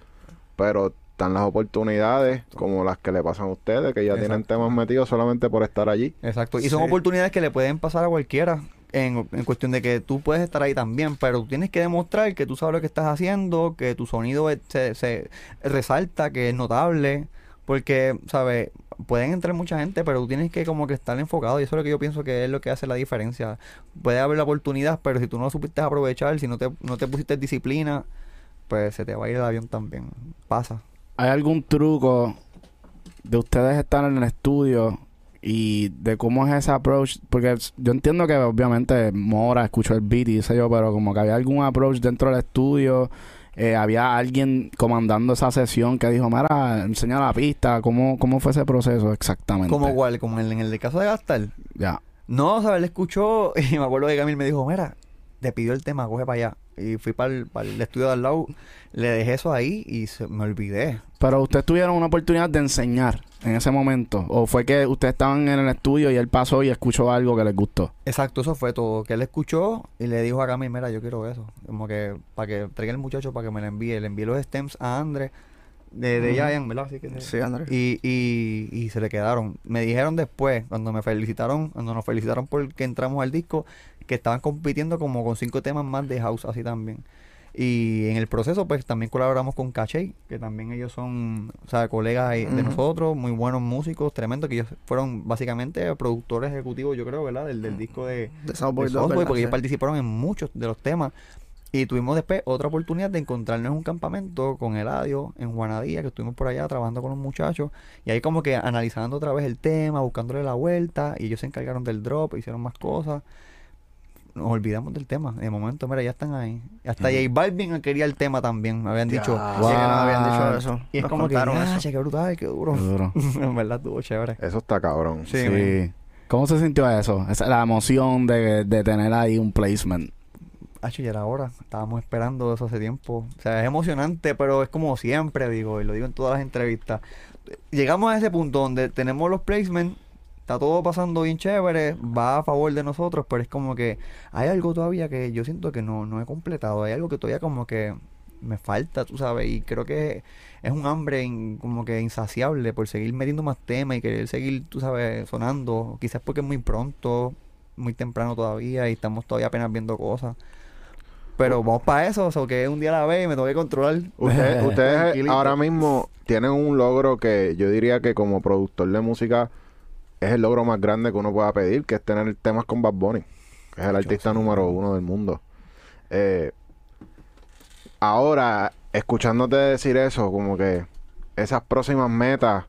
pero están las oportunidades como las que le pasan a ustedes, que ya tienen temas metidos solamente por estar allí. Exacto. Y son Sí. oportunidades que le pueden pasar a cualquiera. En, en cuestión de que tú puedes estar ahí también, pero tú tienes que demostrar que tú sabes lo que estás haciendo, que tu sonido es- se, se resalta, que es notable, porque, ¿sabes? Pueden entrar mucha gente, pero tú tienes que como que estar enfocado y eso es lo que yo pienso que es lo que hace la diferencia. Puede haber la oportunidad, pero si tú no lo supiste aprovechar, si no te, no te pusiste disciplina, pues se te va a ir el avión también. Pasa. ¿Hay algún truco de ustedes estar en el estudio y de cómo es ese approach? Porque yo entiendo que obviamente Mora escuchó el beat y sé yo, pero como que había algún approach dentro del estudio, eh, había alguien comandando esa sesión que dijo, mira, enseña la pista, ¿cómo, cómo fue ese proceso exactamente? Como igual, como en, en el caso de Gastar. Ya. No, ¿sabes? Él escuchó *laughs* y me acuerdo que Camil me dijo, mira, te pidió el tema, coge para allá. Y fui para el, para el estudio de al lado, le dejé eso ahí y se, me olvidé. Pero ustedes tuvieron una oportunidad de enseñar en ese momento, o fue que ustedes estaban en el estudio y él pasó y escuchó algo que les gustó. Exacto, eso fue todo. Que él escuchó y le dijo a Camil, mira, yo quiero eso. Como que para que traiga el muchacho para que me lo envíe. Le envié los stems a Andre de, de. Giant, ¿verdad? Así que Sí, Andrés. Y, y, y se le quedaron. Me dijeron después, cuando me felicitaron, cuando nos felicitaron porque entramos al disco, que estaban compitiendo como con cinco temas más de house, así también. Y en el proceso, pues también colaboramos con Caché, que también ellos son, o sea, colegas de nosotros, muy buenos músicos, tremendos, que ellos fueron básicamente productores ejecutivos, yo creo, ¿verdad? Del, del disco de, De Southboy porque ellos participaron en muchos de los temas. Y tuvimos después otra oportunidad de encontrarnos en un campamento con Eladio en Juanadía, que estuvimos por allá trabajando con los muchachos. Y ahí como que analizando otra vez el tema, buscándole la vuelta. Y ellos se encargaron del drop, hicieron más cosas. Nos olvidamos del tema. De momento, mira, ya están ahí. Hasta J Balvin quería el tema también, me habían Ya. dicho. Sí, que nos habían dicho Wow. eso. Y es Nos como que, "Ah, eso. che, qué brutal, qué duro. Qué duro. *laughs* en verdad estuvo chévere. Eso está cabrón. Sí. ¿Cómo se sintió eso? Esa, la emoción de, de tener ahí un placement. Hacho, ya era hora. Estábamos esperando eso hace tiempo. O sea, es emocionante, pero es como siempre, digo, y lo digo en todas las entrevistas. llegamos a ese punto donde tenemos los placements, está todo pasando bien chévere, va a favor de nosotros, pero es como que hay algo todavía que yo siento que no, no he completado, hay algo que todavía como que me falta, tú sabes, y creo que es un hambre in- como que insaciable por seguir metiendo más temas y querer seguir, tú sabes, sonando, quizás porque es muy pronto, muy temprano todavía y estamos todavía apenas viendo cosas. Pero vamos para eso, o sea, que un día a la vez y me tengo que controlar. Usted- *laughs* ustedes ahora mismo tienen un logro que yo diría que como productor de música es el logro más grande que uno pueda pedir, que es tener temas con Bad Bunny, que es el artista número uno del mundo. Eh, ahora, escuchándote decir eso, como que esas próximas metas,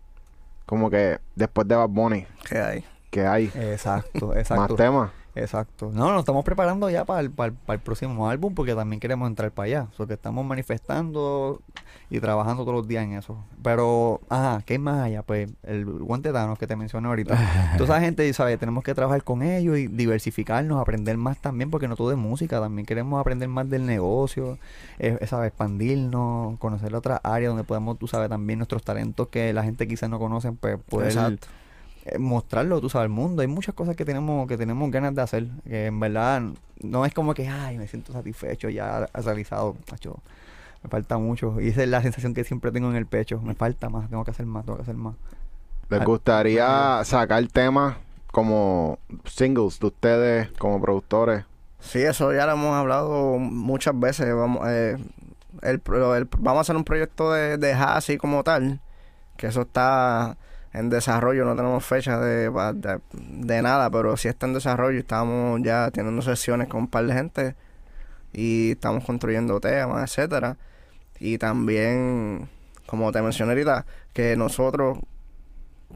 como que después de Bad Bunny, ¿Qué hay? que hay Exacto, más exacto. temas. Exacto. No, nos estamos preparando ya para el, para el- para el próximo álbum porque también queremos entrar para allá. O sea, que estamos manifestando y trabajando todos los días en eso. Pero, ajá, ¿qué hay más allá? Pues el guante Thanos que te mencioné ahorita. *laughs* Toda esa gente, ¿sabes? Tenemos que trabajar con ellos y diversificarnos, aprender más también porque no todo es música. También queremos aprender más del negocio, eh, ¿sabes? Expandirnos, conocer otras áreas donde podemos, tú sabes, también nuestros talentos que la gente quizás no conocen, pues poder Exacto. eh, mostrarlo, tú sabes, al mundo. Hay muchas cosas que tenemos que tenemos ganas de hacer, que en verdad no es como que, ay, me siento satisfecho, ya ha realizado, macho. Me falta mucho. Y esa es la sensación que siempre tengo en el pecho. Me falta más, tengo que hacer más, tengo que hacer más. ¿Les gustaría sacar temas como singles de ustedes como productores? Sí, eso ya lo hemos hablado muchas veces. Vamos, eh, el- vamos a hacer un proyecto de, de así como tal, que eso está en desarrollo, no tenemos fecha de, de nada, pero sí está en desarrollo. Estamos ya teniendo sesiones con un par de gente y estamos construyendo temas, etcétera. Y también, como te mencioné ahorita, que nosotros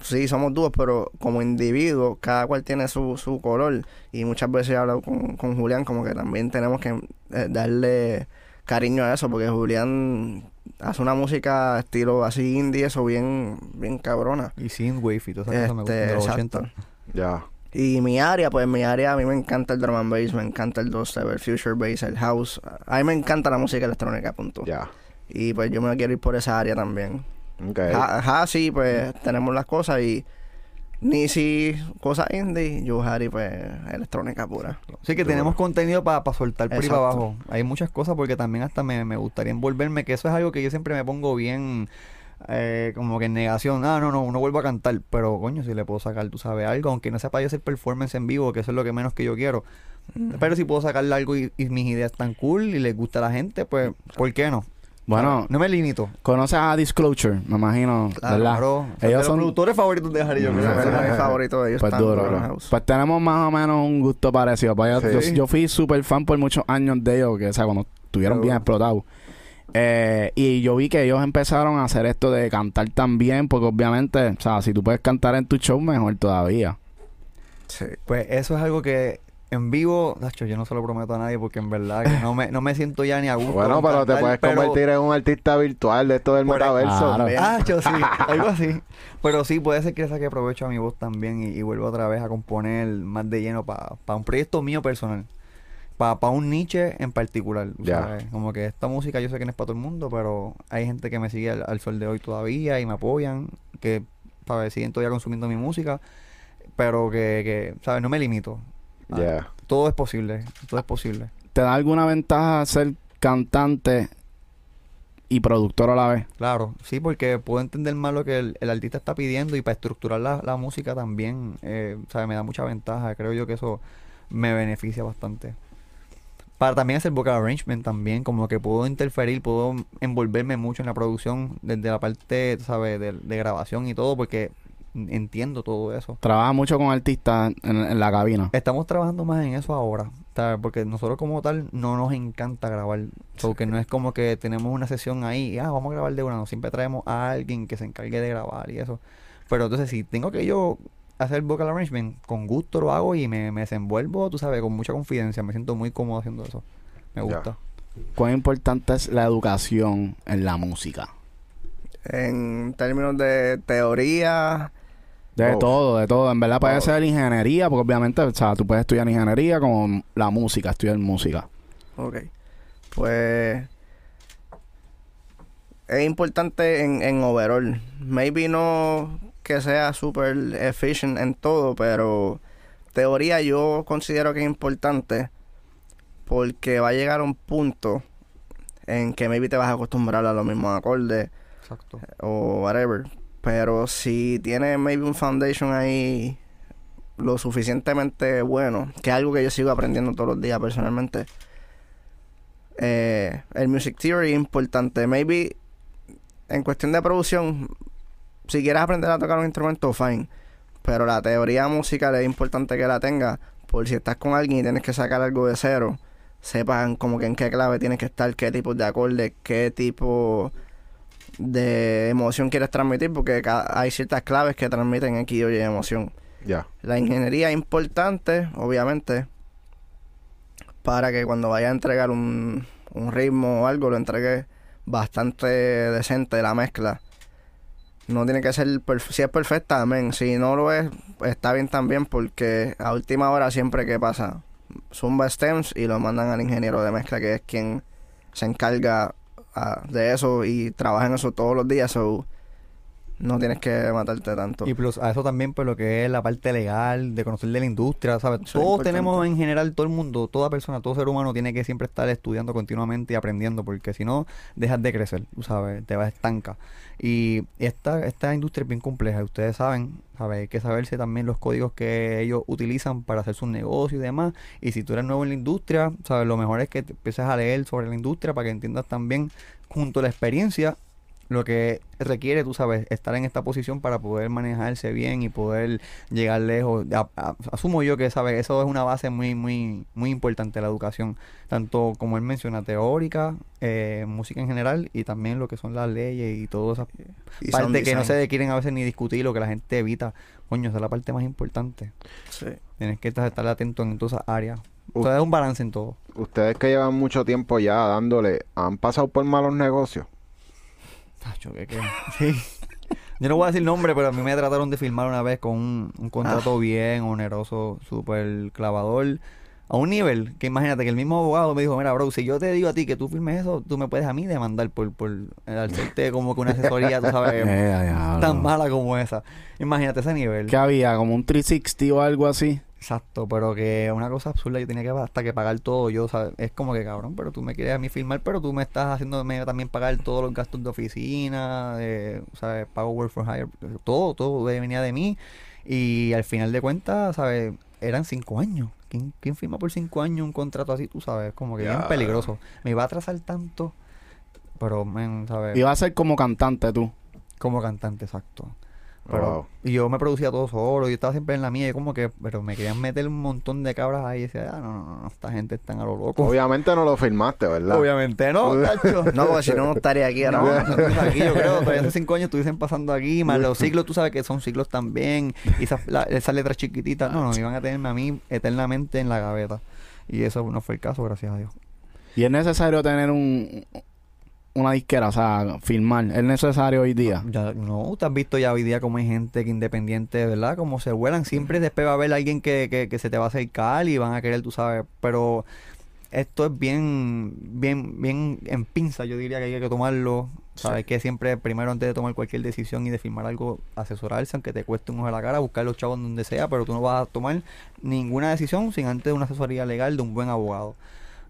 sí somos dúos, pero como individuos, cada cual tiene su, su color. Y muchas veces he hablado con, con Julián, como que también tenemos que eh, darle cariño a eso, porque Julián hace una música estilo así indie, eso bien, bien cabrona. Y sin wave y todas esas cosas me gustan de Este, los exacto. 80. Ya. Y mi área, pues mi área, a mí me encanta el drum and bass, me encanta el dubstep, el future bass, el house. A mí me encanta la música electrónica, punto. Ya. Y pues yo me quiero ir por esa área también. Ok. Ja, ja, sí, pues tenemos las cosas y Nisi, cosas indie, yo Harry, pues electrónica pura. Sí, que tenemos contenido para soltar por ahí para abajo. Hay muchas cosas porque también hasta me, me gustaría envolverme, que eso es algo que yo siempre me pongo bien eh, como que en negación. Ah, no, no, no vuelvo a cantar. Pero coño, si le puedo sacar, tú sabes, algo, aunque no sea para yo hacer performance en vivo, que eso es lo que menos que yo quiero. Pero si puedo sacarle algo y, y mis ideas están cool y les gusta a la gente, pues, ¿por qué no? Bueno, no me limito. conoces a Disclosure, me imagino, Claro, ¿verdad? De Ellos los son productores favoritos de Harry, yo Mm, creo. Ese Ajá. es mi favorito de ellos. Pues duro. house. Pues tenemos más o menos un gusto parecido. Pues yo, Sí. yo, yo fui súper fan por muchos años de ellos, que o sea, cuando estuvieron bien explotados. Eh, y yo vi que ellos empezaron a hacer esto de cantar también, porque obviamente, o sea, si tú puedes cantar en tu show, mejor todavía. Sí. Pues eso es algo que en vivo, Nacho, yo no se lo prometo a nadie porque en verdad que no me, no me siento ya ni a gusto. Bueno, pero te puedes pero- convertir en un artista virtual de esto del Por metaverso. Claro. Ah, sí, *laughs* algo así. Pero sí, puede ser que le saque provecho a mi voz también y, y vuelva otra vez a componer más de lleno para un proyecto mío personal. Para un niche en particular. Ya. sabes. Como que esta música yo sé que no es para todo el mundo, pero hay gente que me sigue al, al sol de hoy todavía y me apoyan, que ¿sabes? siguen todavía consumiendo mi música, pero que, que ¿sabes? No me limito. Ah, Ya. Todo es posible, todo es posible. ¿Te da alguna ventaja ser cantante y productor a la vez? Claro, sí, porque puedo entender más lo que el, el artista está pidiendo y para estructurar la, la música también, eh, ¿sabes? Me da mucha ventaja. Creo yo que eso me beneficia bastante. Para también hacer vocal arrangement también, como que puedo interferir, puedo envolverme mucho en la producción desde la parte, ¿sabes? De, de grabación y todo, porque entiendo todo eso. Trabaja mucho con artistas en, en la cabina. Estamos trabajando más en eso ahora, ¿sabes? porque nosotros como tal no nos encanta grabar, porque no es como que tenemos una sesión ahí, y, ah, vamos a grabar de una, no, siempre traemos a alguien que se encargue de grabar y eso. Pero entonces si tengo que yo hacer vocal arrangement, con gusto lo hago y me, me desenvuelvo, tú sabes, con mucha confidencia, me siento muy cómodo haciendo eso. Me Ya. gusta. ¿Cuán importante es la educación en la música? En términos de teoría, De todo, de todo. En verdad puede Uf. ser ingeniería, porque obviamente, o sea, tú puedes estudiar ingeniería como la música, estudiar música. ok. Pues es importante en, en overall. Maybe no que sea super efficient en todo, pero teoría yo considero que es importante porque va a llegar un punto en que maybe te vas a acostumbrar a los mismos acordes Exacto. o whatever. Pero si tienes maybe un foundation ahí lo suficientemente bueno, que es algo que yo sigo aprendiendo todos los días personalmente, eh, el music theory es importante. Maybe en cuestión de producción, si quieres aprender a tocar un instrumento, fine. Pero la teoría musical es importante que la tengas. Por si estás con alguien y tienes que sacar algo de cero, sepan como que en qué clave tienes que estar, qué tipo de acordes, qué tipo de emoción quieres transmitir, porque hay ciertas claves que transmiten X y Y emoción. Ya. La ingeniería es importante, obviamente, para que cuando vaya a entregar un, un ritmo o algo, lo entregue bastante decente la mezcla. No tiene que ser, si es perfecta, amén. Si no lo es, está bien también, porque a última hora siempre que pasa, zumba stems y lo mandan al ingeniero de mezcla, que es quien se encarga ah, de eso y trabaja en eso todos los días. So, no tienes que matarte tanto. Y plus a eso también pues lo que es la parte legal, de conocer de la industria, ¿sabes? Eso Todos tenemos en general, todo el mundo, toda persona, todo ser humano tiene que siempre estar estudiando continuamente y aprendiendo, porque si no, dejas de crecer, sabes, te vas estanca. Y esta, esta industria es bien compleja, y ustedes saben, ¿sabes? Hay que saberse también los códigos que ellos utilizan para hacer sus negocios y demás. Y si tú eres nuevo en la industria, ¿sabes? Lo mejor es que te empieces a leer sobre la industria para que entiendas también, junto a la experiencia, lo que requiere, tú sabes, estar en esta posición para poder manejarse bien y poder llegar lejos. A- a- asumo yo que, sabes, eso es una base muy, muy, muy importante la educación, tanto como él menciona, teórica, eh, música en general y también lo que son las leyes y todas esas Y partes que no se quieren a veces ni discutir, lo que la gente evita. Coño, esa es la parte más importante. Sí. Tienes que estar, estar atento en todas esas áreas. O sea, es un balance en todo. Ustedes que llevan mucho tiempo ya dándole, ¿han pasado por malos negocios? Tacho, que- que- sí. Yo no voy a decir nombre, pero a mí me trataron de filmar una vez con un, un contrato bien oneroso, súper clavador. A un nivel que imagínate que el mismo abogado me dijo, mira, bro, si yo te digo a ti que tú firmes eso, tú me puedes a mí demandar por, por hacerte como que una asesoría, tú sabes, *laughs* Eh, tan mala como esa. Imagínate ese nivel. ¿Qué había? ¿Como un 360 o algo así? Exacto, pero que una cosa absurda, yo tenía que hasta que pagar todo yo, ¿sabes? Es como que cabrón, pero tú me quieres a mí firmar, pero tú me estás haciéndome también pagar todos los gastos de oficina, de, ¿sabes? Pago work for hire, todo, todo venía de mí y al final de cuentas, ¿sabes? Eran cinco años. ¿Quién, quién firma por cinco años un contrato así, tú sabes? Como que bien Ya. peligroso. Me iba a atrasar tanto, pero, men, ¿sabes? Iba a ser como cantante tú. Como cantante, exacto. Pero, Wow. Y yo me producía todo solo, yo estaba siempre en la mía, y como que, pero me querían meter un montón de cabras ahí y decía, ah, no, no, no, esta gente está a lo loco. Obviamente no lo firmaste, ¿verdad? Obviamente no, *laughs* tacho. No, porque si no, no estaría aquí ahora No, aquí, yo creo, todavía hace *laughs* cinco años estuviesen pasando aquí, más los siglos, tú sabes que son siglos también, y esas, la- esas letras chiquititas, no, no, iban a tenerme a mí eternamente en la gaveta. Y eso no fue el caso, gracias a Dios. Y es necesario tener un una disquera, o sea, filmar. Es necesario hoy día. Ya, no, tú has visto ya hoy día como hay gente que independiente, ¿verdad? Como se vuelan, siempre después va a haber alguien que, que, que se te va a acercar y van a querer, tú sabes, pero esto es bien, bien, bien en pinza, yo diría que hay que tomarlo, sabes que siempre primero antes de tomar cualquier decisión y de firmar algo, asesorarse, aunque te cueste un ojo a la cara, buscar los chavos donde sea, pero tú no vas a tomar ninguna decisión sin antes de una asesoría legal de un buen abogado.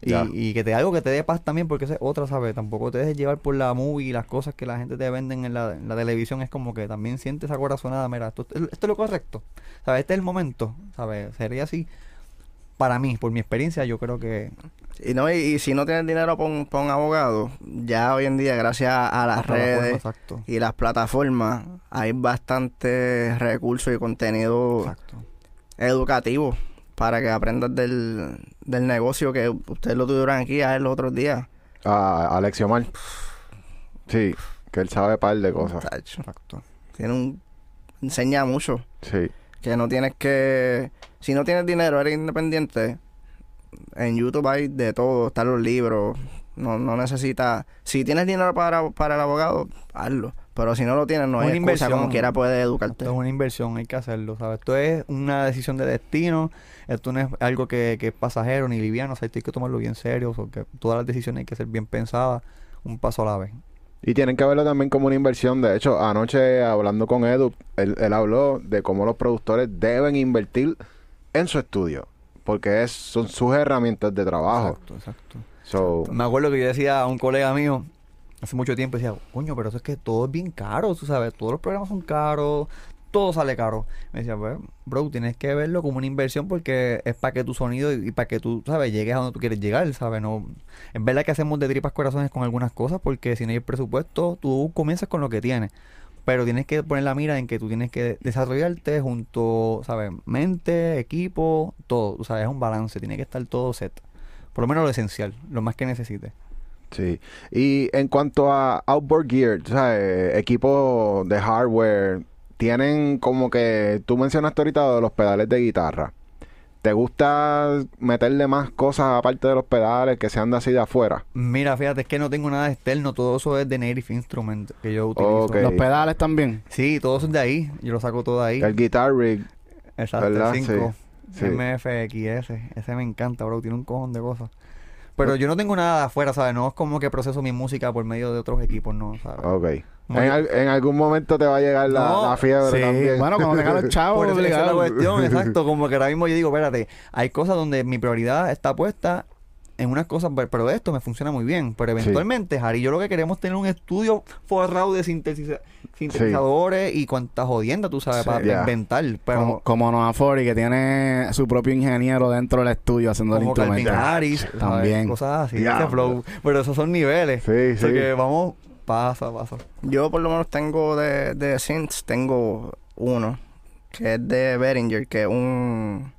Y, y que te algo que te dé paz también, porque esa es otra, ¿sabes? Tampoco te dejes llevar por la movie y las cosas que la gente te venden en la, en la televisión. Es como que también sientes esa corazonada. Mira, esto, esto es lo correcto, ¿sabes? Este es el momento, ¿sabes? Sería así. Para mí, por mi experiencia, yo creo que Y, no, y, y si no tienes dinero para un, pa' un abogado, ya hoy en día, gracias a las hasta la forma, redes y las plataformas, hay bastantes recursos y contenido educativo para que aprendas del, del negocio que ustedes lo tuvieron aquí a él los otros días. A Alexio Mar. Sí, que él sabe par de cosas. Exacto. Tiene un, enseña mucho. Sí. Que no tienes que... Si no tienes dinero, eres independiente. En YouTube hay de todo. Están los libros. No, no necesitas... Si tienes dinero para, para el abogado, hazlo. Pero si no lo tienes, no hay Una excusa. inversión. Como quiera puedes Esto educarte. es una inversión, hay que hacerlo, ¿sabes? Esto es una decisión de destino, esto no es algo que, que es pasajero ni liviano, o sea, hay que tomarlo bien serio, porque todas las decisiones hay que ser bien pensadas, un paso a la vez. Y tienen que verlo también como una inversión. De hecho, anoche hablando con Edu, él, él habló de cómo los productores deben invertir en su estudio. Porque es, son sus herramientas de trabajo. Exacto, exacto. So, Me acuerdo que yo decía a un colega mío hace mucho tiempo, decía, coño, pero eso es que todo es bien caro, tú sabes, todos los programas son caros, todo sale caro. Me decía, pues, bro, tienes que verlo como una inversión porque es para que tu sonido y, para que tú, sabes, llegues a donde tú quieres llegar, ¿sabes? No, es verdad que hacemos de tripas corazones con algunas cosas porque si no hay presupuesto, tú comienzas con lo que tienes. Pero tienes que poner la mira en que tú tienes que desarrollarte junto, ¿sabes? Mente, equipo, todo. O sea, es un balance. Tiene que estar todo set. Por lo menos lo esencial, lo más que necesites. sí. Y en cuanto a outboard gear, sabes, equipo de hardware, tienen como que tú mencionaste ahorita de los pedales de guitarra. ¿Te gusta meterle más cosas aparte de los pedales que sean de así de afuera? Mira, fíjate, es que no tengo nada externo. Todo eso es de Native Instrument que yo utilizo. Los pedales también. Sí, todo eso es de ahí. Yo lo saco todo de ahí. El guitar rig. Exacto, ¿verdad? el 5. Sí, sí. MFXS. Ese me encanta, bro. Tiene un cojón de cosas. Pero yo no tengo nada de afuera, ¿sabes? No es como que proceso mi música por medio de otros equipos, no, ¿sabes? Ok. En, al- en algún momento te va a llegar la, No, la fiebre Sí. también. Bueno, cuando tengan los *laughs* chavos, Por eso es la obligado. cuestión, *laughs* exacto. Como que ahora mismo yo digo, espérate, hay cosas donde mi prioridad está puesta en unas cosas, pe- pero esto me funciona muy bien. Pero eventualmente, Harry, yo lo que queremos es tener un estudio forrado de sintetiza- sintetizadores y cuantas jodiendas, tú sabes, Sí. para Ya. inventar. Pero Como, como Noah Fori, que tiene su propio ingeniero dentro del estudio haciendo el como Calvin instrumento. Harris, ¿sabes? También. Cosas así, Diablo. ese flow. Pero esos son niveles. Sí, O sea sí. que vamos paso a paso. Yo por lo menos tengo de, de synths, tengo uno, que es de Behringer, que es un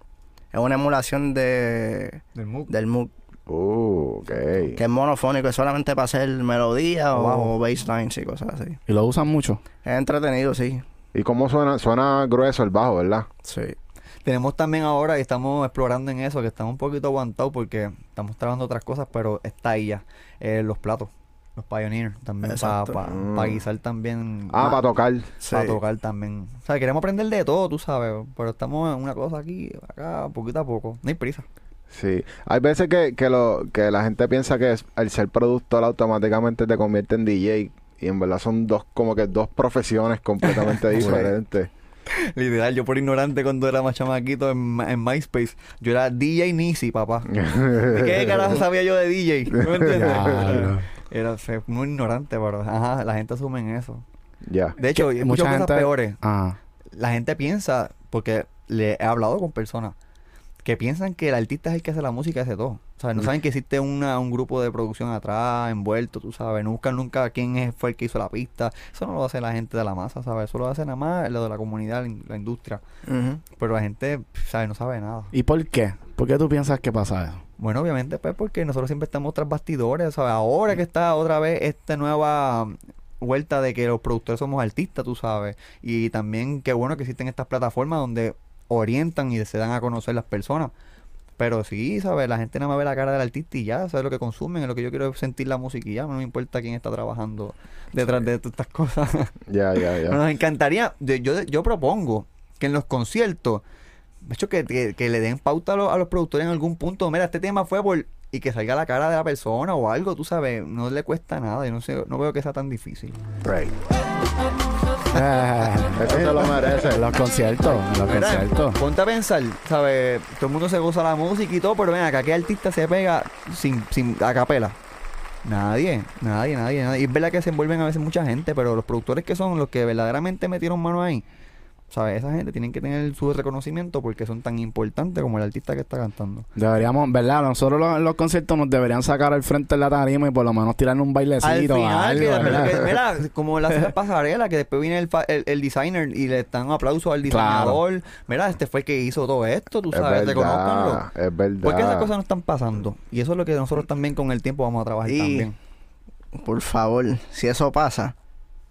es una emulación de Del Moog. del Moog, Uh, ok. que es monofónico, es solamente para hacer melodía Wow. o basslines y cosas así. Y lo usan mucho. Es entretenido, sí. ¿Y cómo suena? Suena grueso el bajo, ¿verdad? Sí. Tenemos también ahora, y estamos explorando en eso, que estamos un poquito aguantados porque estamos trabajando otras cosas, pero está ahí ya. Eh, los platos, los Pioneer, también para. Mm. guisar también. Ah, para tocar. Sí. Para tocar también. O sea, queremos aprender de todo, tú sabes, pero estamos en una cosa aquí, acá, poquito a poco. No hay prisa. Sí. Hay veces que, que, lo, que la gente piensa que el ser productor automáticamente te convierte en DJ. Y en verdad son dos, como que dos profesiones completamente *laughs* diferentes. Literal, yo por ignorante cuando era más chamaquito en, en MySpace, yo era DJ Nisi, papá. *laughs* ¿Qué carajo sabía yo de DJ? ¿No me *laughs* entiendes? Era muy ignorante, pero ajá, la gente asume en eso. ya. De hecho, hay muchas cosas peores. Ah, La gente piensa, porque le he hablado con personas que piensan que el artista es el que hace la música y hace todo. O sea, no saben que existe una, un grupo de producción atrás, envuelto, tú sabes. No buscan nunca quién es, fue el que hizo la pista. Eso no lo hace la gente de la masa, ¿sabes? Eso lo hace nada más lo de la comunidad, la in- la industria. Pero la gente, ¿sabes? No sabe nada. ¿Y por qué? ¿Por qué tú piensas que pasa eso? Bueno, obviamente, pues porque nosotros siempre estamos tras bastidores, ¿sabes? Ahora que está otra vez esta nueva vuelta de que los productores somos artistas, tú sabes. Y también qué bueno que existen estas plataformas donde orientan y se dan a conocer las personas. Pero sí, ¿sabes? La gente nada más ve la cara del artista y ya, ¿sabes? Lo que consumen, lo que yo quiero es sentir la música y ya, no me importa quién está trabajando detrás de todas estas cosas. Ya, ya, ya. *laughs* Nos encantaría, yo, yo, propongo que en los conciertos, hecho, que, que, que le den pauta a, los- a los productores en algún punto. Mira, este tema fue por. Y que salga la cara de la persona o algo, tú sabes, no le cuesta nada. Yo no sé, no veo que sea tan difícil. Right. *laughs* Eh, Eso lo merece. los conciertos, los Mira, conciertos. Ponte a pensar, ¿sabes? Todo el mundo se goza la música y todo, pero ven acá, ¿qué artista se pega sin, sin a capela? Nadie, nadie, nadie, nadie. Y es verdad que se envuelven a veces mucha gente, pero los productores que son los que verdaderamente metieron mano ahí, ¿sabes? Esa gente tienen que tener su reconocimiento porque son tan importantes como el artista que está cantando. Deberíamos, ¿verdad? Nosotros los, en los conciertos nos deberían sacar al frente de la tarima y por lo menos tirarle un bailecito. Al final, algo, que, ¿verdad? que- mira, *laughs* como la la pasarela, que después viene el, fa- el, el designer y le dan un aplauso al Claro. diseñador. Mira, este fue el que hizo todo esto, tú Es sabes, verdad. reconózcanlo. Es verdad. Porque esas cosas no están pasando. Y eso es lo que nosotros también con el tiempo vamos a trabajar Y- también. Por favor, si eso pasa,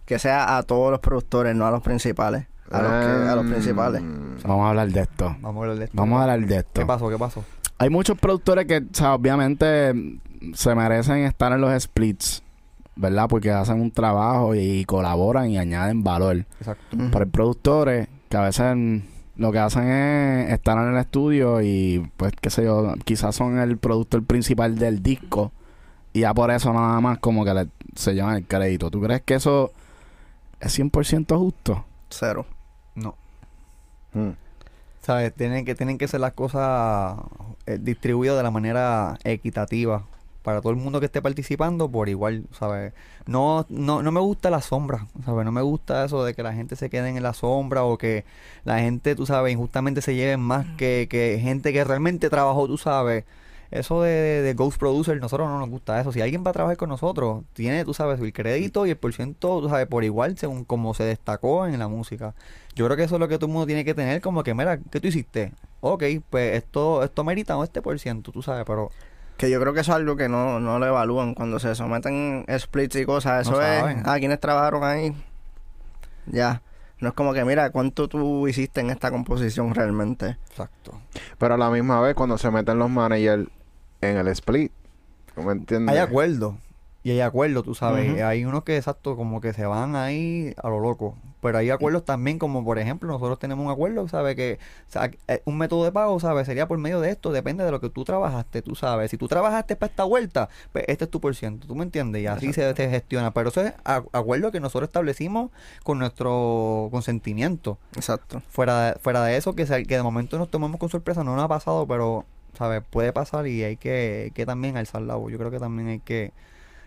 que sea a todos los productores, no a los principales. A los, que- a los Mm. principales. Vamos a hablar de esto. Vamos a hablar de esto. Vamos a hablar de esto. ¿Qué pasó? ¿Qué pasó? Hay muchos productores que, o sea, obviamente se merecen estar en los splits, ¿verdad? Porque hacen un trabajo y, colaboran y añaden valor. Exacto. Pero hay productores que a veces lo que hacen es estar en el estudio y, pues, qué sé yo, quizás son el productor principal del disco y ya por eso nada más como que le, se llevan el crédito. ¿Tú crees que eso es 100% justo? Cero. No. Mm. ¿Sabes? Tienen que, tienen que ser las cosas eh, distribuidas de la manera equitativa para todo el mundo que esté participando por igual, ¿sabes? No, no, no me gusta la sombra, ¿sabes? No me gusta eso de que la gente se quede en la sombra o que la gente, tú sabes, injustamente se lleven más que, que gente que realmente trabajó, tú sabes. Eso de, de, de Ghost Producer, nosotros no nos gusta eso. Si alguien va a trabajar con nosotros, tiene, tú sabes, el crédito y el porciento, tú sabes, por igual, según como se destacó en la música. Yo creo que eso es lo que todo el mundo tiene que tener, como que, mira, ¿qué tú hiciste? Ok, pues esto, esto merita este por ciento, tú sabes, pero Que yo creo que eso es algo que no, no lo evalúan cuando se someten splits y cosas. Eso No es, ah, quienes trabajaron ahí. Ya. No es como que, mira, ¿cuánto tú hiciste en esta composición realmente? exacto. Pero a la misma vez, cuando se meten los managers en el split, ¿tú me entiendes? Hay acuerdo. Y hay acuerdos, tú sabes. Ujú. Hay unos que, exacto, como que se van ahí a lo loco. Pero hay acuerdos también, como por ejemplo, nosotros tenemos un acuerdo, ¿sabes? Que o sea, eh, un método de pago, ¿sabes? Sería por medio de esto, depende de lo que tú trabajaste, tú sabes. Si tú trabajaste para esta vuelta, pues este es tu por ciento, ¿tú me entiendes? Y así se, se gestiona. Pero eso es acuerdo que nosotros establecimos con nuestro consentimiento. Exacto. Fuera de, fuera de eso, que, se- que de momento nos tomamos con sorpresa, no nos ha pasado, pero, ¿sabes? Puede pasar y hay que, hay que también alzar la voz. Yo creo que también hay que...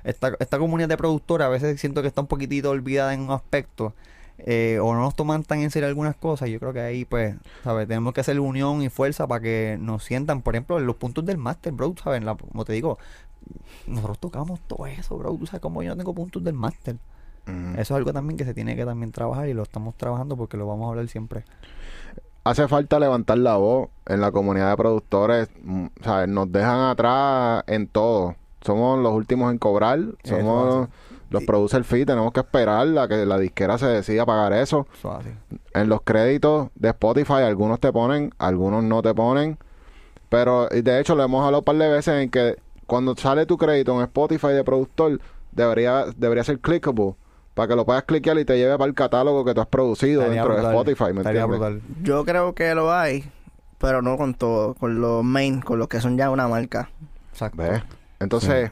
Esta, esta comunidad de productores a veces siento que está un poquitito olvidada en un aspecto. eh, o no nos toman tan en serio algunas cosas. Yo creo que ahí, pues, ¿sabes? Tenemos que hacer unión y fuerza para que nos sientan, por ejemplo, en los puntos del máster, bro, ¿sabes? La- como te digo, nosotros tocamos todo eso, bro. Tú sabes cómo yo no tengo puntos del máster. Eso es algo también que se tiene que también trabajar y lo estamos trabajando porque lo vamos a hablar siempre. Hace falta levantar la voz en la comunidad de productores. mm, ¿sabes? Nos dejan atrás en todo. Somos los últimos en cobrar. Somos los Y- producer fee. Tenemos que esperar a que la disquera se decida pagar eso. En los créditos de Spotify, algunos te ponen, algunos no te ponen. Pero de hecho, lo hemos hablado un par de veces en que cuando sale tu crédito en Spotify de productor, debería, debería ser clickable. Para que lo puedas cliquear y te lleve para el catálogo que tú has producido Estaría dentro brutal. de Spotify. ¿me Estaría entiendes? brutal. Yo creo que lo hay, pero no con todo. Con los main, con los que son ya una marca. Exacto. ¿Ves? Entonces,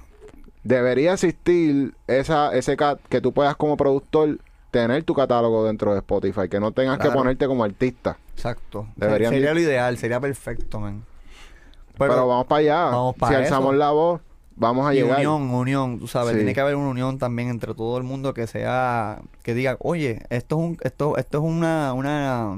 debería existir esa, ese cat que tú puedas como productor tener tu catálogo dentro de Spotify, que no tengas que ponerte como artista. Exacto. Deberían sería lo ideal, sería perfecto, man. Pero, vamos para allá. vamos si para alzamos eso. la voz, vamos a y llegar. unión, unión, tú sabes, Sí. tiene que haber una unión también entre todo el mundo que sea, que diga, oye, esto es un, esto, esto es una, una,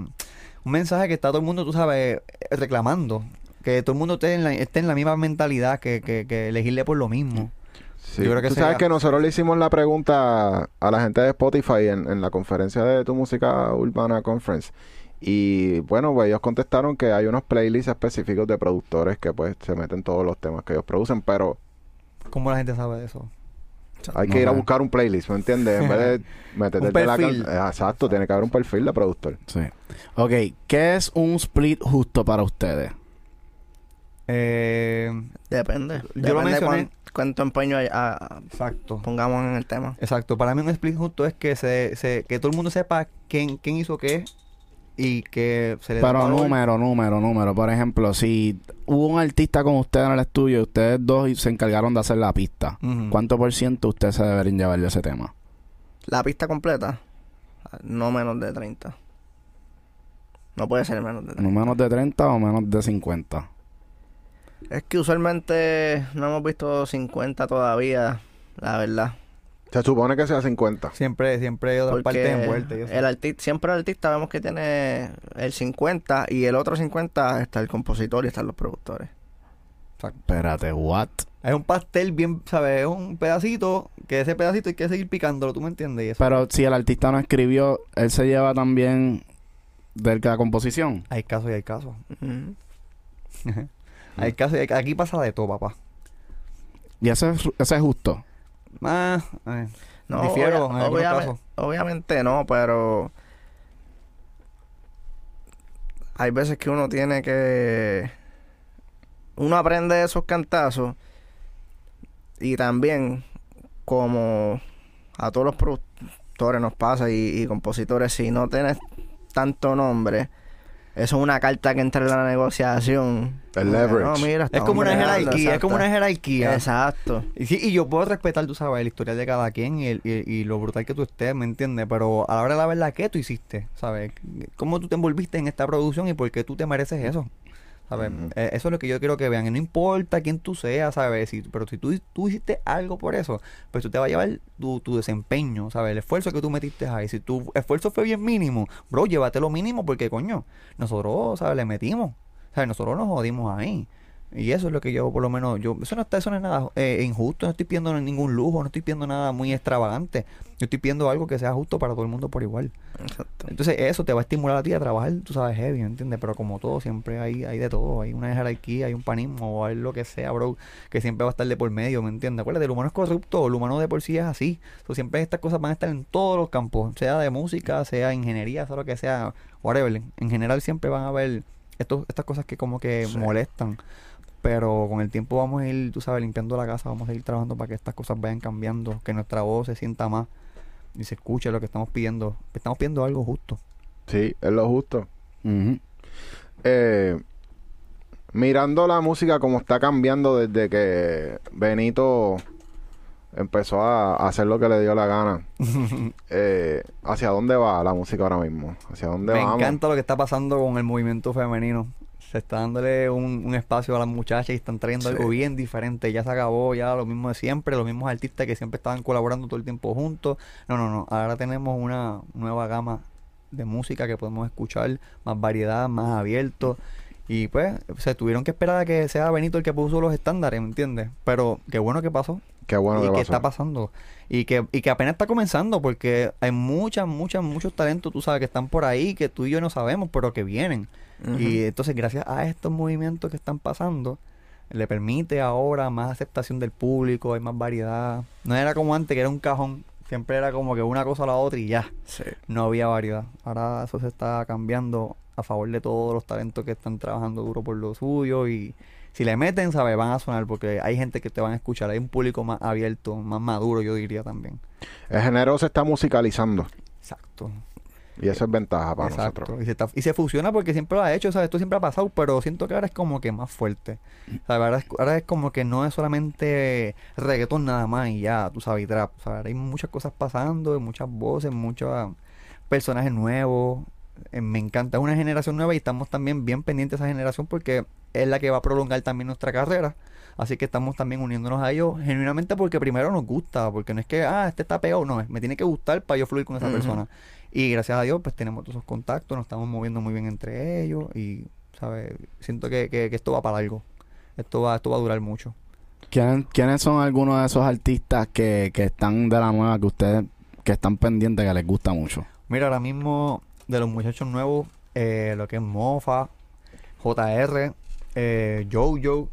un mensaje que está todo el mundo, tú sabes, reclamando, que todo el mundo esté en la, esté en la misma mentalidad, que, que, que elegirle por lo mismo. Sí. Yo creo que Tú sabes que nosotros le hicimos la pregunta a la gente de Spotify en, en la conferencia de tu música urbana conference. Y bueno, pues ellos contestaron que hay unos playlists específicos de productores que pues se meten todos los temas que ellos producen, pero ¿Cómo la gente sabe de eso? hay No que ir a buscar un playlist, ¿me entiendes? En vez de *laughs* meterte la can- Eh, Exacto, tiene que haber un perfil de productor. Sí. Ok, ¿qué es un split justo para ustedes? Eh, Depende. Yo lo Depende mencioné. cuán- cuánto empeño hay- a- exacto. pongamos en el tema. Exacto, para mí un split justo es que se, se que todo el mundo sepa quién, quién hizo qué y que se le da Pero número, número, número. Por ejemplo, si hubo un artista con ustedes en el estudio, ustedes dos se encargaron de hacer la pista. ¿Cuánto por ciento ustedes se deberían llevar de ese tema? La pista completa, no menos de 30. No puede ser menos de 30. ¿No menos de 30 o menos de 50? Es que usualmente no hemos visto 50 todavía, la verdad. Se supone que sea 50. Siempre, siempre hay otras Porque partes envueltas. y eso. el artista, siempre el artista vemos que tiene el 50 y el otro 50 está el compositor y están los productores. Exacto. Espérate, ¿what? Es un pastel bien, ¿sabes? Es un pedacito, que ese pedacito hay que seguir picándolo, ¿tú me entiendes? Y eso- Pero si el artista no escribió, él se lleva también de la composición. Hay casos y hay casos. *laughs* Hay casos y hay- Aquí pasa de todo, papá. Y ese es, ese es justo. Ah, eh, No, difiero obvia- en algunos obviamente, casos. obviamente no, pero hay veces que uno tiene que uno aprende esos cantazos y también como a todos los productores nos pasa y, y compositores si no tienes tanto nombre Eso es una carta que entra en la negociación. El leverage. No, mira, Es como una jerarquía, es como una jerarquía. Exacto. Y, sí, y yo puedo respetar, tú sabes, la historia de cada quien y, el- y- y lo brutal que tú estés, ¿me entiendes? Pero a la hora de la verdad, ¿qué tú hiciste? ¿Sabes? ¿Cómo tú te envolviste en esta producción y por qué tú te mereces eso? ¿Sabes? Eh, eso es lo que yo quiero que vean. Y no importa quién tú seas, ¿sabes? Si, pero si tú, tú hiciste algo por eso, pues tú te vas a llevar tu, tu desempeño, ¿sabes? El esfuerzo que tú metiste ahí. Si tu esfuerzo fue bien mínimo, bro, llévate lo mínimo porque, coño, nosotros, ¿sabes? Le metimos. ¿Sabes? Nosotros nos jodimos ahí. Y eso es lo que yo, por lo menos, yo, eso no está, eso no es nada eh, injusto, no estoy pidiendo ningún lujo, no estoy pidiendo nada muy extravagante. Yo estoy pidiendo algo que sea justo para todo el mundo por igual. Exacto. Entonces eso te va a estimular a ti a trabajar, tú sabes, heavy, ¿me entiendes? Pero como todo, siempre hay, hay de todo. Hay una jerarquía, hay un panismo, o hay lo que sea, bro, que siempre va a estar de por medio, ¿me entiendes? Acuérdate, el humano es corrupto, el humano de por sí es así. So, siempre estas cosas van a estar en todos los campos, sea de música, sea ingeniería, sea lo que sea, whatever. En general siempre van a haber estos, estas cosas que como que Sí. molestan. Pero con el tiempo vamos a ir, tú sabes, limpiando la casa, vamos a ir trabajando para que estas cosas vayan cambiando, que nuestra voz se sienta más y se escuche lo que estamos pidiendo. Estamos pidiendo algo justo. Sí, es lo justo. Eh, mirando la música como está cambiando desde que Benito empezó a a hacer lo que le dio la gana. *laughs* eh, ¿Hacia dónde va la música ahora mismo? ¿Hacia dónde Me vamos? encanta lo que está pasando con el movimiento femenino. Se está dándole un, un espacio a las muchachas y están trayendo Sí. algo bien diferente. Ya se acabó, ya lo mismo de siempre, los mismos artistas que siempre estaban colaborando todo el tiempo juntos. No, no, no. Ahora tenemos una nueva gama de música que podemos escuchar, más variedad, más abierto. Y pues se tuvieron que esperar a que sea Benito el que puso los estándares, ¿me entiendes? Pero qué bueno que pasó Qué bueno y que está pasando y que, y que apenas está comenzando porque hay muchas, muchas, muchos talentos, tú sabes, que están por ahí que tú y yo no sabemos, pero que vienen. Y entonces gracias a estos movimientos que están pasando, le permite ahora más aceptación del público, hay más variedad. No era como antes, que era un cajón, siempre era como que una cosa a la otra y ya, Sí. no había variedad. Ahora eso se está cambiando a favor de todos los talentos que están trabajando duro por lo suyo y si le meten, ¿sabes? Van a sonar porque hay gente que te van a escuchar, hay un público más abierto, más maduro, yo diría también. El género se está musicalizando. Exacto. Y eso es ventaja para Exacto. nosotros. Y se, está- y se fusiona porque siempre lo ha hecho, ¿sabes? Esto siempre ha pasado, pero siento que ahora es como que más fuerte. ¿Sabes? Ahora es, ahora es como que no es solamente reggaetón nada más y ya, tú sabes, y trap. ¿sabes? Hay muchas cosas pasando, muchas voces, muchos personajes nuevos. Eh, me encanta, es una generación nueva y estamos también bien pendientes de esa generación porque es la que va a prolongar también nuestra carrera. Así que estamos también uniéndonos a ellos genuinamente porque primero nos gusta, porque no es que, ah, este está pegado, no, me tiene que gustar para yo fluir con esa persona. Y gracias a Dios, pues tenemos todos esos contactos, nos estamos moviendo muy bien entre ellos y, ¿sabes? Siento que, que, que esto va para algo. Esto va, esto va a durar mucho. ¿Quién- ¿Quiénes son algunos de esos artistas que, que están de la nueva que ustedes que están pendientes que les gusta mucho? Mira, ahora mismo de los muchachos nuevos, eh, lo que es Mofa, JR, eh, Jojo,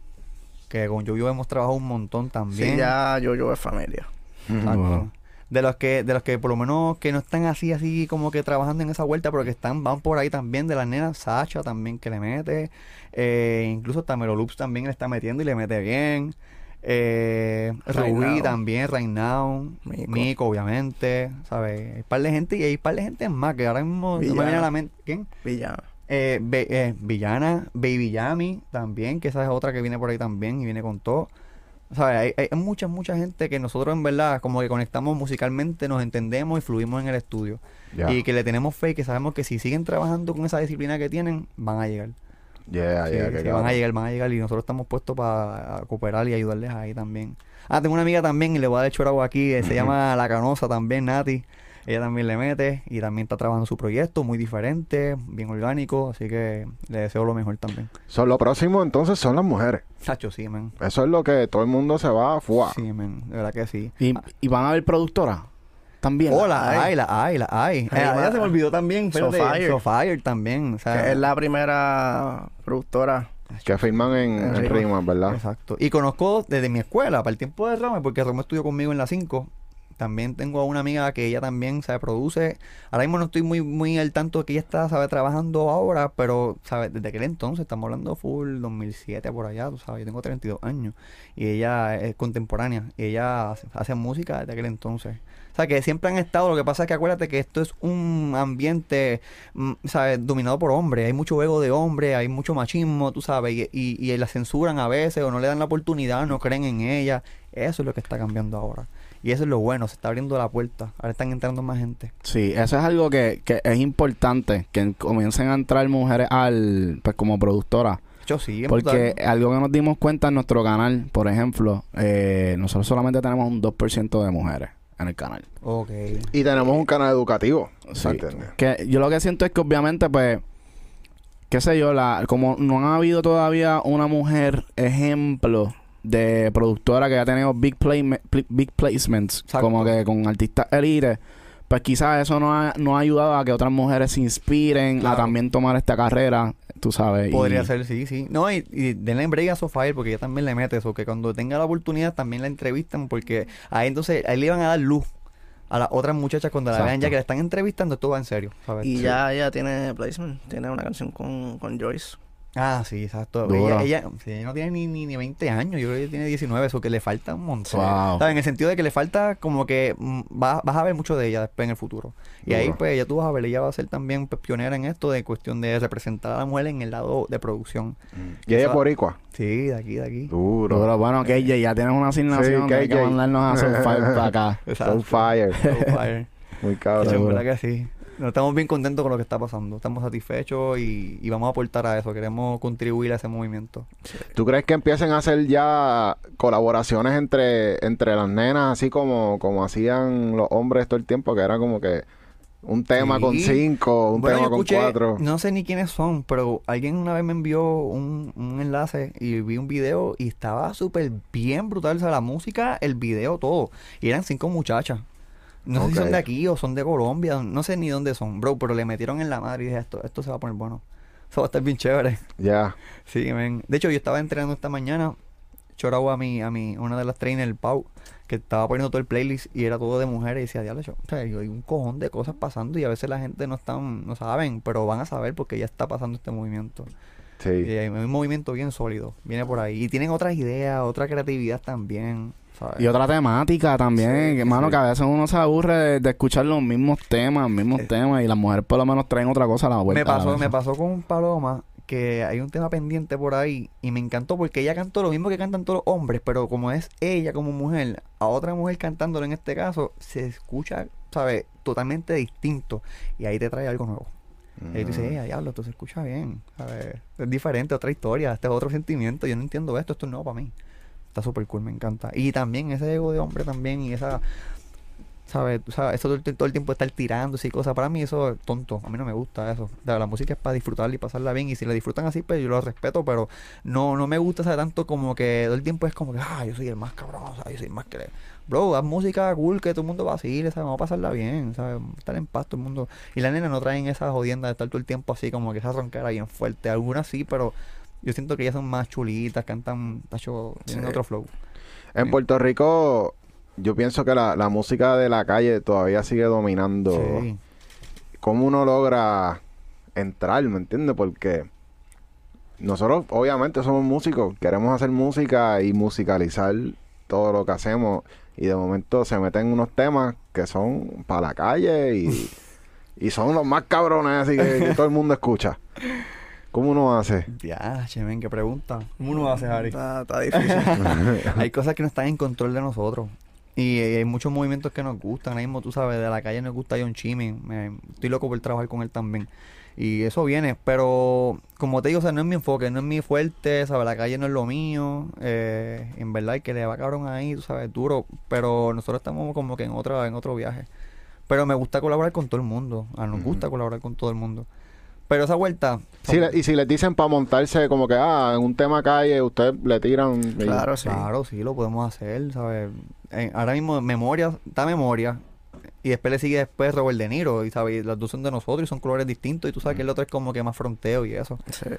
que con Jojo hemos trabajado un montón también. Sí, ya yo es familia. Wow. De los que, de los que por lo menos que no están así, así como que trabajando en esa vuelta, pero que están, van por ahí también, de las nenas, Sacha también que le mete, eh, incluso Tamero Loops también le está metiendo y le mete bien. Eh, Right Rubí Now. también, Right Now, Mico. Mico, obviamente, ¿sabes? Hay un par de gente y hay un par de gente más que ahora mismo no me Villana. viene a la mente. ¿Quién? Villano. Eh, Be- eh, Villana, Baby Yami también, que esa es otra que viene por ahí también y viene con todo. Sea, hay, hay mucha, mucha gente que nosotros en verdad como que conectamos musicalmente, nos entendemos y fluimos en el estudio. Y que le tenemos fe y que sabemos que si siguen trabajando con esa disciplina que tienen, van a llegar. Yeah, Sí, yeah, sí, que van a llegar, van a llegar y nosotros estamos puestos para cooperar y ayudarles ahí también. Ah, tengo una amiga también y le voy a dar choragua aquí, eh, se *laughs* llama La Canosa también, Nati. Ella también le mete y también está trabajando su proyecto, muy diferente, bien orgánico, así que le deseo lo mejor también. Son lo próximo entonces son las mujeres. Chacho, sí, man. Eso es lo que todo el mundo se va a fuá. Sí, man, de verdad que sí. ¿Y, y van a haber productoras? También. Hola, hay. hay, la hay, la hay. Eh, ya se me olvidó también, Sofire. Sofire también, o sea, Que es la primera productora. Que firman en, En ¿verdad? Exacto. Y conozco desde mi escuela, para el tiempo de Rome, porque Rome estudió conmigo en la 5. También tengo a una amiga que ella también sabe produce. Ahora mismo no estoy muy muy al tanto de que ella está sabe trabajando ahora, pero sabe desde aquel entonces estamos hablando full 2007 por allá, tú sabes, yo tengo 32 años y ella es contemporánea y ella hace, hace música desde aquel entonces. Sea, que siempre han estado. Lo que pasa es que acuérdate que esto es un ambiente, mm, ¿sabes? Dominado por hombres. Hay mucho ego de hombre, hay mucho machismo, tú sabes, y, y, y la censuran a veces o no le dan la oportunidad, no creen en ella. Eso es lo que está cambiando ahora. Y eso es lo bueno, se está abriendo la puerta. Ahora están entrando más gente. Sí, eso es algo que, que es importante, que comiencen a entrar mujeres al, pues como productora. Yo sí, Porque brutal. algo que nos dimos cuenta en nuestro canal, por ejemplo, eh, nosotros solamente tenemos un 2% de mujeres en el canal. Ok. Y tenemos un canal educativo. Sí. ¿entiendes? Que yo lo que siento es que obviamente, pues, qué sé yo, la, como no ha habido todavía una mujer ejemplo de productora que ha tenido big, play, big placements, Exacto. como que con artistas elite, pues quizás eso no ha, no ha ayudado a que otras mujeres se inspiren a también tomar esta carrera, tú sabes. y- Podría ser, sí, sí. No, y, y denle break a Sofía porque ella también le mete eso, que cuando tenga la oportunidad también la entrevistan, porque ahí entonces, ahí le van a dar luz a las otras muchachas cuando la vean ya que la están entrevistando, esto va en serio, ¿sabes? Y Sí. ya ella tiene placement, tiene una canción con, con Joyce. Ah, sí, exacto. Duro. Ella, ella, sí, ella no tiene ni, ni, ni 20 años, yo creo que ella tiene 19, eso que le falta un montón. Wow. ¿Sabes? En el sentido de que le falta como que mm, va- vas a ver mucho de ella después en el futuro. Y ahí Duro. pues ya tú vas a ver, ella va a ser también pues, pionera en esto de cuestión de representar a la mujer en el lado de producción. Y ella es boricua. Sí, de aquí, de aquí. Duro. Pero bueno, KJ, ya tienes una asignación Sí, que hay que mandarnos a Soulfire para acá. Soul Fire. *laughs* Soulfire. Muy cabrón. Seguro. que sí. No, estamos bien contentos con lo que está pasando. Estamos satisfechos y, y vamos a aportar a eso. Queremos contribuir a ese movimiento. ¿Tú crees que empiecen a hacer ya colaboraciones entre, entre las nenas, así como, como hacían los hombres todo el tiempo, que era como que un tema Sí. con cinco, un Bueno, tema con cuatro? No sé ni quiénes son, pero alguien una vez me envió un, un enlace y vi un video y estaba súper bien brutal. O sea, la música, el video, todo. Y eran cinco muchachas. No sé si son de aquí o son de Colombia, no sé ni dónde son, bro, pero le metieron en la madre y dije, esto, esto se va a poner bueno. Eso va a estar bien chévere. Ya. *laughs* Sí, men. De hecho, yo estaba entrenando esta mañana, chorado a mi, a mi, una de las trainers, el Pau, que estaba poniendo todo el playlist y era todo de mujeres y decía, diablo, yo- o sea, hay un cojón de cosas pasando y a veces la gente no están, no saben, pero van a saber porque ya está pasando este movimiento. Y Sí. hay un movimiento bien sólido, viene por ahí. Y tienen otras ideas, otra creatividad también, ¿sabes? Y otra temática también, Sí, hermano, sí. que a veces uno se aburre de, de escuchar los mismos temas, los mismos Eh. temas, y las mujeres por lo menos traen otra cosa a la vuelta. me pasó, me pasó con Paloma que hay un tema pendiente por ahí y me encantó porque ella cantó lo mismo que cantan todos los hombres, pero como es ella como mujer, a otra mujer cantándolo en este caso, se escucha, ¿sabes? Totalmente distinto y ahí te trae algo nuevo. Y ahí tú dices, eh, diablo, esto se escucha bien, ¿sabes? Es diferente, otra historia, este es otro sentimiento, yo no entiendo esto, esto es nuevo para mí. Está súper cool, me encanta. Y también ese ego de hombre también y esa, ¿sabes? Sea, eso todo, todo el tiempo estar tirándose y cosas, para mí eso es tonto, a mí no me gusta eso. Sea, la música es para disfrutarla y pasarla bien y si la disfrutan así, pues yo lo respeto, pero no no me gusta, ¿sabes? Tanto como que todo el tiempo es como que, ah, yo soy el más cabrón, sea, yo soy el más que... le-". Bro, haz música cool, que todo el mundo vacile, ¿sabes? Vamos a pasarla bien, ¿sabes? Estar en paz todo el mundo. Y las nenas no traen esa jodienda de estar todo el tiempo así, como que esa ronquera bien fuerte. Algunas sí, pero yo siento que ellas son más chulitas, cantan, tacho, tienen Sí. otro flow. En Sí. Puerto Rico, yo pienso que la, la música de la calle todavía sigue dominando. Sí. ¿Cómo uno logra entrar, me entiendes? Porque nosotros obviamente somos músicos, queremos hacer música y musicalizar todo lo que hacemos y de momento se meten unos temas que son para la calle y, *laughs* y son los más cabrones así que, que todo el mundo escucha. *laughs* ¿Cómo uno hace? Ya, chemen, qué pregunta. ¿Cómo uno hace, Harry? Está, está difícil. *laughs* hay cosas que no están en control de nosotros. Y hay muchos movimientos que nos gustan. Ahora mismo, tú sabes, de la calle nos gusta John Chimmy. Me- estoy loco por trabajar con él también. Y eso viene. Pero, como te digo, o sea, no es mi enfoque, no es mi fuerte. ¿sabes? La calle no es lo mío. Eh, en verdad, el que le va cabrón ahí, tú sabes, duro. Pero nosotros estamos como que en, otra, en otro viaje. Pero me gusta colaborar con todo el mundo. A nos gusta colaborar con todo el mundo. Pero esa vuelta. Le- y si les dicen para montarse como que, ah, en un tema calle, ustedes le tiran... y- Claro, sí. Claro, sí, lo podemos hacer, ¿sabes? Ahora mismo memoria, está memoria. Y después le sigue después Robert De Niro, y sabes, Y las dos son de nosotros y son colores distintos. Y tú sabes que el otro es como que más fronteo y eso. Sí.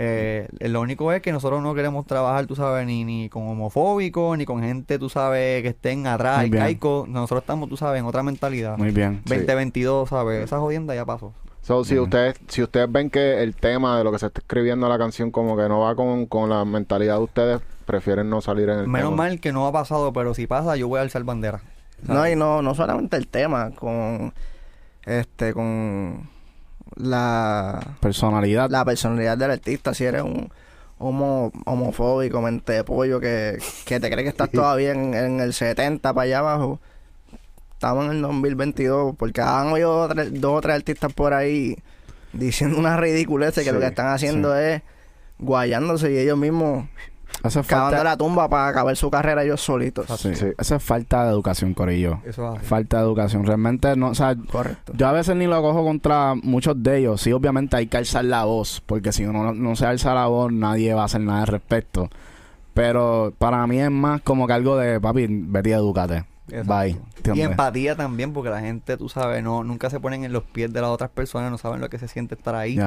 Eh, lo único es que nosotros no queremos trabajar, tú sabes, ni, ni con homofóbicos, ni con gente, tú sabes, que estén atrás, Muy bien. arcaico. Nosotros estamos, tú sabes, en otra mentalidad. Muy bien. Sí. 2022, ¿sabes? Esa jodienda ya pasó. So, si ustedes si ustedes ven que el tema de lo que se está escribiendo la canción como que no va con, con la mentalidad de ustedes, prefieren no salir en el Menos tema. mal que no ha pasado, pero si pasa, yo voy a alzar bandera. No, y no, no solamente el tema, con este, con la, Personalidad. la personalidad del artista, si eres un homo, homofóbico, mente de pollo, que, que te crees que estás *laughs* todavía en, en el 70 para allá abajo. Estamos en el 2022, porque han oído tres- dos o tres artistas por ahí diciendo una ridiculez que lo que están haciendo es guayándose y ellos mismos Hace cavando falta, la tumba para acabar su carrera ellos solitos. sí, Sí. Eso es falta de educación, Corillo. Eso. Falta de educación. Realmente no, o sea, Correcto. yo a veces ni lo cojo contra muchos de ellos. Sí, obviamente hay que alzar la voz, porque si uno no, no se alza la voz, nadie va a hacer nada al respecto. Pero para mí es más como que algo de, papi, vete y edúcate. Exacto. Bye. Y empatía también, porque la gente, tú sabes, no nunca se ponen en los pies de las otras personas, no saben lo que se siente estar ahí.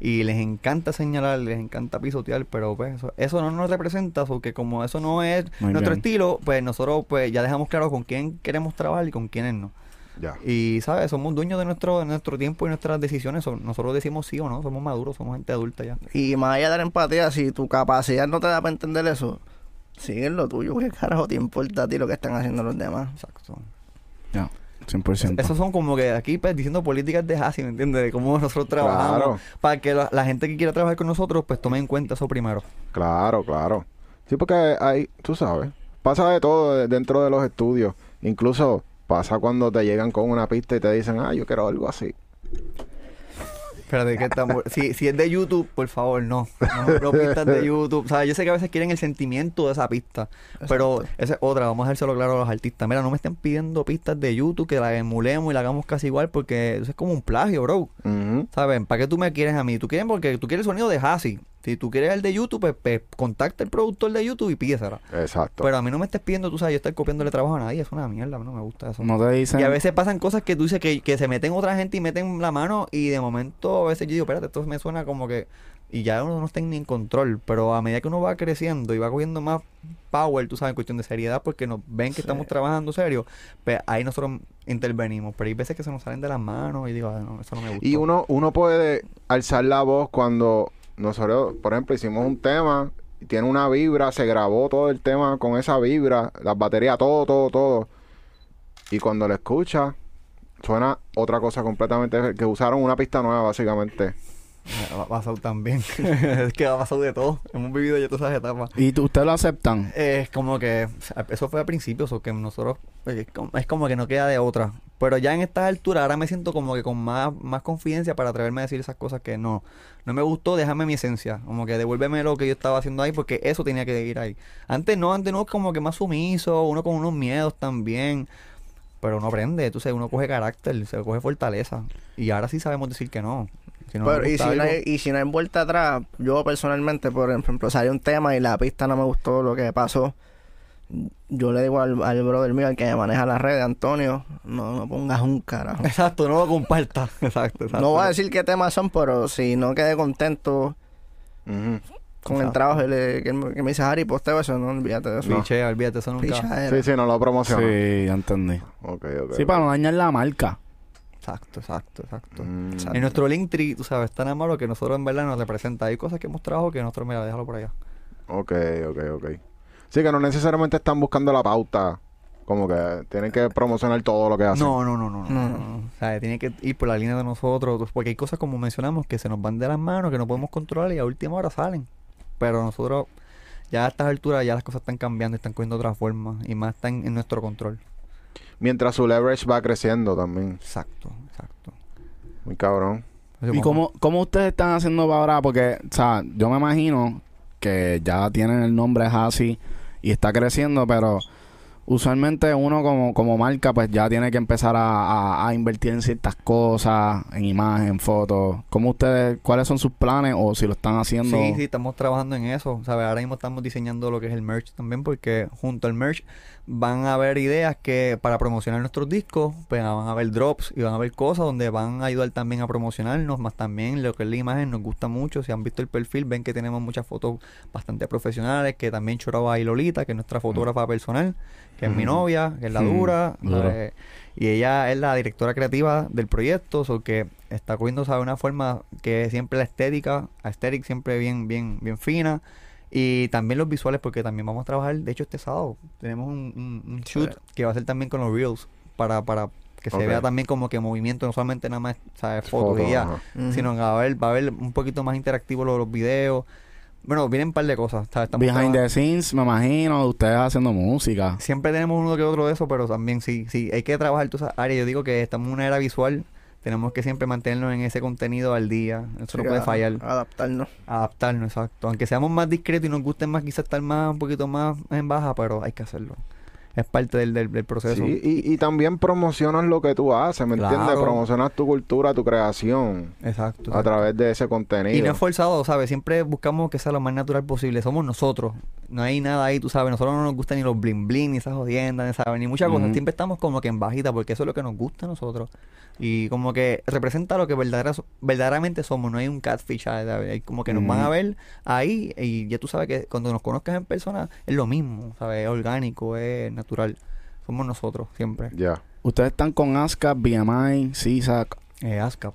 Y les encanta señalar, les encanta pisotear, pero pues eso, eso no nos representa, porque como eso no es Muy nuestro bien. estilo, pues nosotros pues ya dejamos claro con quién queremos trabajar y con quiénes no. Ya. Y, ¿sabes? Somos dueños de nuestro, de nuestro tiempo y nuestras decisiones. So- Nosotros decimos sí o no, somos maduros, somos gente adulta ya. Y más allá de la empatía, si tu capacidad no te da para entender eso, sigue en lo tuyo. ¿Qué carajo te importa a ti lo que están haciendo los demás? Exacto. Ya. 100%. Esos son como que aquí pues, diciendo políticas de Hasi, ¿me entiendes? De cómo nosotros trabajamos. Claro. Para que la, la gente que quiera trabajar con nosotros, pues tome en cuenta eso primero. Claro, claro. Sí, porque hay, tú sabes, pasa de todo de- dentro de los estudios. Incluso pasa cuando te llegan con una pista y te dicen, ah, yo quiero algo así. Espérate, que estamos... si, si es de YouTube, por favor, no. No, pistas de YouTube. O sea, yo sé que a veces quieren el sentimiento de esa pista. Pero esa es otra, vamos a dárselo claro a los artistas. Mira, no me estén pidiendo pistas de YouTube que la emulemos y la hagamos casi igual porque eso es como un plagio, bro. ¿Saben? ¿Para qué tú me quieres a mí? Tú quieres porque tú quieres el sonido de Hasi. Si tú quieres el de YouTube, pues, pues, contacta al productor de YouTube y pídesela. Exacto. Pero a mí no me estés pidiendo, tú sabes, yo estar copiándole trabajo a nadie. Es una mierda, a mí no me gusta eso. No te dicen. Y a veces pasan cosas que tú dices que, que se meten otra gente y meten la mano y de momento a veces yo digo, espérate, esto me suena como que... Y ya uno no está ni en control, pero a medida que uno va creciendo y va cogiendo más power, tú sabes, en cuestión de seriedad, porque nos ven que Sí. estamos trabajando serio, pues ahí nosotros intervenimos. Pero hay veces que se nos salen de las manos y digo, "Ah, no, eso no me gusta. Y uno, uno puede alzar la voz cuando nosotros, por ejemplo, hicimos un tema tiene una vibra, se grabó todo el tema con esa vibra, las baterías, todo, todo, todo. Y cuando lo escucha, suena otra cosa completamente, que usaron una pista nueva, básicamente. *laughs* Ha pasado también. *laughs* es que ha pasado de todo. Hemos vivido ya todas esas etapas. ¿Y tú- ustedes lo aceptan? Es como que eso fue al principio, o que nosotros eh, es como, es como que no queda de otra. Pero ya en esta altura ahora me siento como que con más, más confidencia para atreverme a decir esas cosas que no, no me gustó, déjame mi esencia, como que devuélveme lo que yo estaba haciendo ahí porque eso tenía que ir ahí. Antes no, antes no como que más sumiso, uno con unos miedos también. Pero uno aprende, tú sabes, uno coge carácter, se coge fortaleza. Y ahora sí sabemos decir que no. Si no nos Pero, y, si no hay, y si no hay vuelta atrás, yo personalmente, por ejemplo, salió un tema y la pista no me gustó lo que pasó. Yo le digo al, al brother mío, al que maneja la red, Antonio, no, no pongas un carajo. Exacto, no lo compartas. *laughs* Exacto, exacto. No voy a decir qué temas son, pero si no quedé contento con el Exacto. trabajo y le- que, me- que me dice Harry, posteo eso, no olvídate de eso. Piche, olvídate, eso nunca. Pichadera. Sí, sí, no lo promociona. Sí, ya entendí. Ok, ok. Sí, para no dañar la marca. Exacto, exacto, exacto. Mm. Exacto. En nuestro Linktree, tú sabes, tan malo que nosotros en verdad nos representa. Hay cosas que hemos trabajado que nosotros, mira, déjalo por allá. Ok, ok, ok. Sí, que no necesariamente están buscando la pauta. Como que tienen que promocionar todo lo que hacen. No, no, no, no, no, No, no, no. O sea, tiene que ir por la línea de nosotros, pues, porque hay cosas como mencionamos que se nos van de las manos, que no podemos controlar y a última hora salen. Pero nosotros, ya a estas alturas, ya las cosas están cambiando, están cogiendo otra forma y más están en nuestro control. Mientras su leverage va creciendo también. Exacto, exacto. Muy cabrón. ¿Y cómo, cómo ustedes están haciendo para ahora? Porque, o sea, yo me imagino que ya tienen el nombre así y está creciendo, pero usualmente uno como, como marca pues ya tiene que empezar a, a- a invertir en ciertas cosas, en imagen, en fotos. ¿Cómo ustedes, cuáles son sus planes o si lo están haciendo? Sí, sí, estamos trabajando en eso. ¿sabes? Ahora mismo estamos diseñando lo que es el merch también, porque junto al merch van a haber ideas que para promocionar nuestros discos, pues van a haber drops y van a haber cosas donde van a ayudar también a promocionarnos, más también lo que es la imagen nos gusta mucho. Si han visto el perfil, ven que tenemos muchas fotos bastante profesionales, que también choraba ahí Lolita, que es nuestra fotógrafa personal, que es mi novia, que es la Mm, dura, y ella es la directora creativa del proyecto, o que está cogiendo ¿sabe? una forma que siempre la estética, aesthetic siempre bien, bien, bien fina. Y también los visuales, porque también vamos a trabajar, de hecho, este sábado tenemos un, un, un shoot que va a ser también con los Reels para, para que se vea también como que movimiento, no solamente nada más, ¿sabes? Fotos y ya, sino que va a haber, va a haber un poquito más interactivo los, los videos. Bueno, vienen un par de cosas, ¿sabes? Estamos Behind the scenes, me imagino, ustedes haciendo música. Siempre tenemos uno que otro de eso, pero también sí, sí, hay que trabajar todas esas áreas. Yo digo que estamos en una era visual, tenemos que siempre mantenernos en ese contenido al día. Eso no puede fallar. Adaptarnos. Adaptarnos, exacto. Aunque seamos más discretos y nos guste más quizás estar más, un poquito más en baja, pero hay que hacerlo. Es parte del, del, del proceso. Sí, y, y también promocionas lo que tú haces, ¿me entiendes? Promocionas tu cultura, tu creación Exacto. a través de ese contenido. Y no es forzado, ¿sabes? Siempre buscamos que sea lo más natural posible. Somos nosotros. No hay nada ahí, tú sabes. Nosotros no nos gusta ni los bling bling, ni esas jodiendas, ni, ¿sabes? Ni muchas cosas. Siempre estamos como que en bajita, porque eso es lo que nos gusta a nosotros. Y como que representa lo que verdadera- verdaderamente somos. No hay un catfish, ¿sabes? Como que nos van a ver ahí y ya tú sabes que cuando nos conozcas en persona es lo mismo, ¿sabes? Es orgánico, es natural. Somos nosotros, siempre. Ya. Ustedes están con ASCAP, BMI, CISAC. Eh, ASCAP.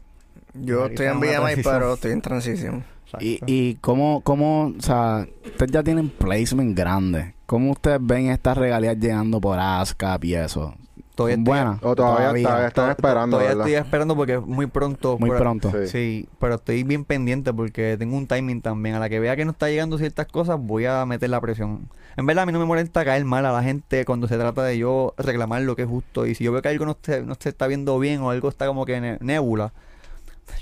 Yo estoy en BMI, transición. pero estoy en transición. Y, y cómo, cómo, o sea, ustedes ya tienen placement grande. ¿Cómo ustedes ven estas regalías llegando por ASCAP y eso? Todavía ¿Son estoy- buenas? O todavía, está- están To- esperando, Todavía ¿verdad? estoy esperando porque es muy pronto. Muy por- pronto. Sí. Sí, pero estoy bien pendiente porque tengo un timing también. A la que vea que no está llegando ciertas cosas, voy a meter la presión. En verdad, a mí no me molesta caer mal a la gente cuando se trata de yo reclamar lo que es justo. Y si yo veo que algo no se, no se está viendo bien o algo está como que ne- nébula,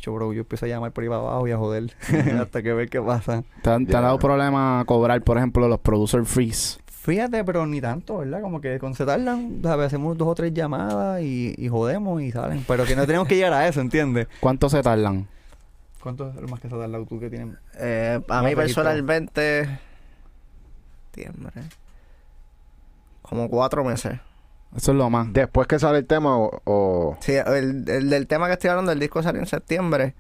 yo, bro, yo empiezo a llamar por ahí para abajo y a joder *laughs* hasta que ver qué pasa. ¿Te, han- te Ya. ha dado problema cobrar, por ejemplo, los producer fees? Fíjate, pero ni tanto, ¿verdad? Como que con se tardan, ¿sabes? Hacemos dos o tres llamadas y, y jodemos y salen. Pero que no tenemos que llegar a eso, ¿entiendes? ¿Cuánto se tardan? ¿Cuánto es lo más que se ha tardado tú que tienes? Eh, a mí personalmente... Septiembre. Como cuatro meses. Eso es lo más. Después que sale el tema o... o- Sí, el, el del tema que estoy hablando, el disco salió en septiembre.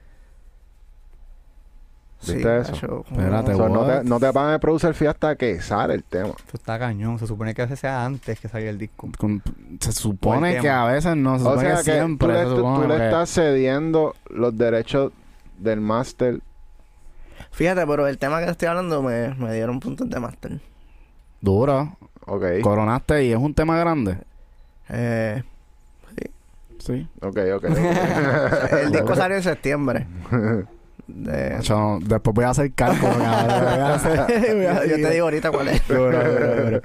¿Viste eso? macho, como- Espérate, o sea, no, te, no te pagan el producer fee hasta que sale el tema. Esto está cañón. Se supone que a veces sea antes que salga el disco. Con- se supone que a veces no, se O supone sea que que siempre tú le, se tú- tú supone le que- estás cediendo los derechos del máster. Fíjate, pero el tema que estoy hablando me, me dieron puntos de máster. Duro. Ok, Coronaste y es un tema grande. Eh, Sí. ok, ok. *laughs* el disco salió en septiembre. *laughs* De- Yo, después voy a hacer cálculo. cabrón. Voy a *laughs* hacer- voy a- yo te digo ahorita cuál es. Duro, duro, duro.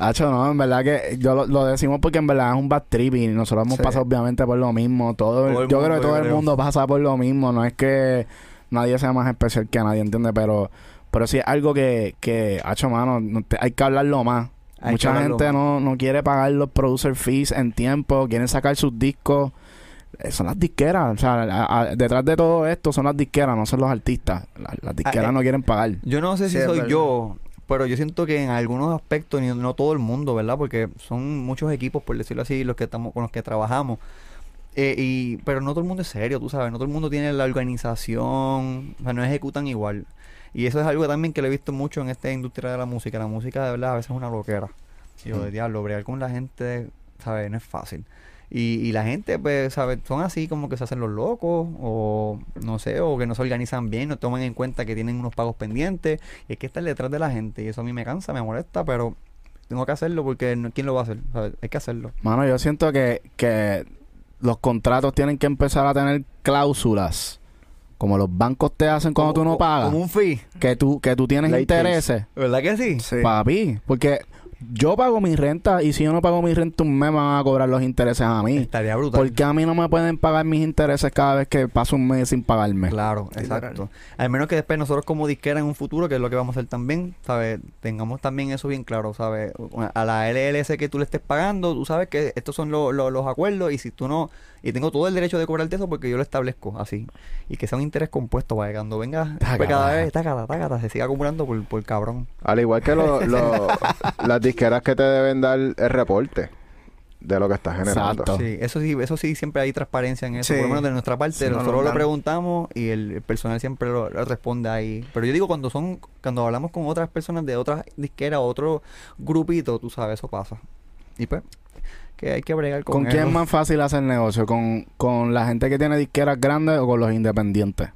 Hacho, no, en verdad que yo lo, lo decimos porque en verdad es un bad trip y nosotros hemos Sí. pasado obviamente por lo mismo. Todo, el- Todo el yo creo que todo el mundo pasa por lo mismo. No es que nadie sea más especial que nadie, ¿entiendes? Pero, pero sí es algo que, que hacho, mano, no te- hay que hablarlo más. Hay Mucha hablarlo gente más. no, no quiere pagar los producer fees en tiempo, quieren sacar sus discos. Eh, Son las disqueras, o sea, a- a- detrás de todo esto son las disqueras, no son los artistas. La- Las, disqueras eh, no quieren pagar. Yo no sé si Sí, soy verdad. yo, pero yo siento que en algunos aspectos, ni- no todo el mundo, ¿verdad? Porque son muchos equipos, por decirlo así, los que estamos con los que trabajamos. Eh, y, pero no todo el mundo es serio, tú sabes, no todo el mundo tiene la organización, o sea, no ejecutan igual. Y eso es algo también que lo he visto mucho en esta industria de la música. La música de verdad a veces es una loquera. Y yo, de diablo, bregar con la gente, ¿sabes? No es fácil. Y, y la gente, pues, ¿sabes? Son así como que se hacen los locos, o no sé, o que no se organizan bien, no toman en cuenta que tienen unos pagos pendientes. Y hay que estar detrás de la gente. Y eso a mí me cansa, me molesta, pero tengo que hacerlo porque no- ¿quién lo va a hacer? ¿Sabes? Hay que hacerlo. Mano, yo siento que, que los contratos tienen que empezar a tener cláusulas. Como los bancos te hacen cuando tú Como- no pagas. Como un fee. Que tú, que tú tienes Late intereses. ¿Verdad que sí? Sí. Papi, porque yo pago mi renta y si yo no pago mi renta un mes me van a cobrar los intereses a mí. Estaría brutal. ¿Por qué a mí no me pueden pagar mis intereses cada vez que paso un mes sin pagarme? Claro, exacto. Al menos que después nosotros como disquera en un futuro, que es lo que vamos a hacer también, ¿sabes? Tengamos también eso bien claro, ¿sabes? A la LLC que tú le estés pagando, tú sabes que estos son lo- lo- los acuerdos y si tú no... Y tengo todo el derecho de cobrarte eso porque yo lo establezco así. Y que sea un interés compuesto, para que cuando venga pues cada vez, tácata, tácata, se siga acumulando por, por cabrón. Al igual que lo- *laughs* lo- las disqueras que te deben dar el reporte de lo que estás generando. Exacto. Sí, eso sí, eso sí siempre hay transparencia en eso, Sí. por lo menos de nuestra parte, Sí, no nosotros nos lo preguntamos y el, el personal siempre lo, lo responde ahí. Pero yo digo cuando son, cuando hablamos con otras personas de otras disqueras, otro grupito, tú sabes, eso pasa. Y pues, que hay que bregar con, ¿Con quién es más fácil hacer negocio? ¿Con, ¿Con la gente que tiene disqueras grandes o con los independientes?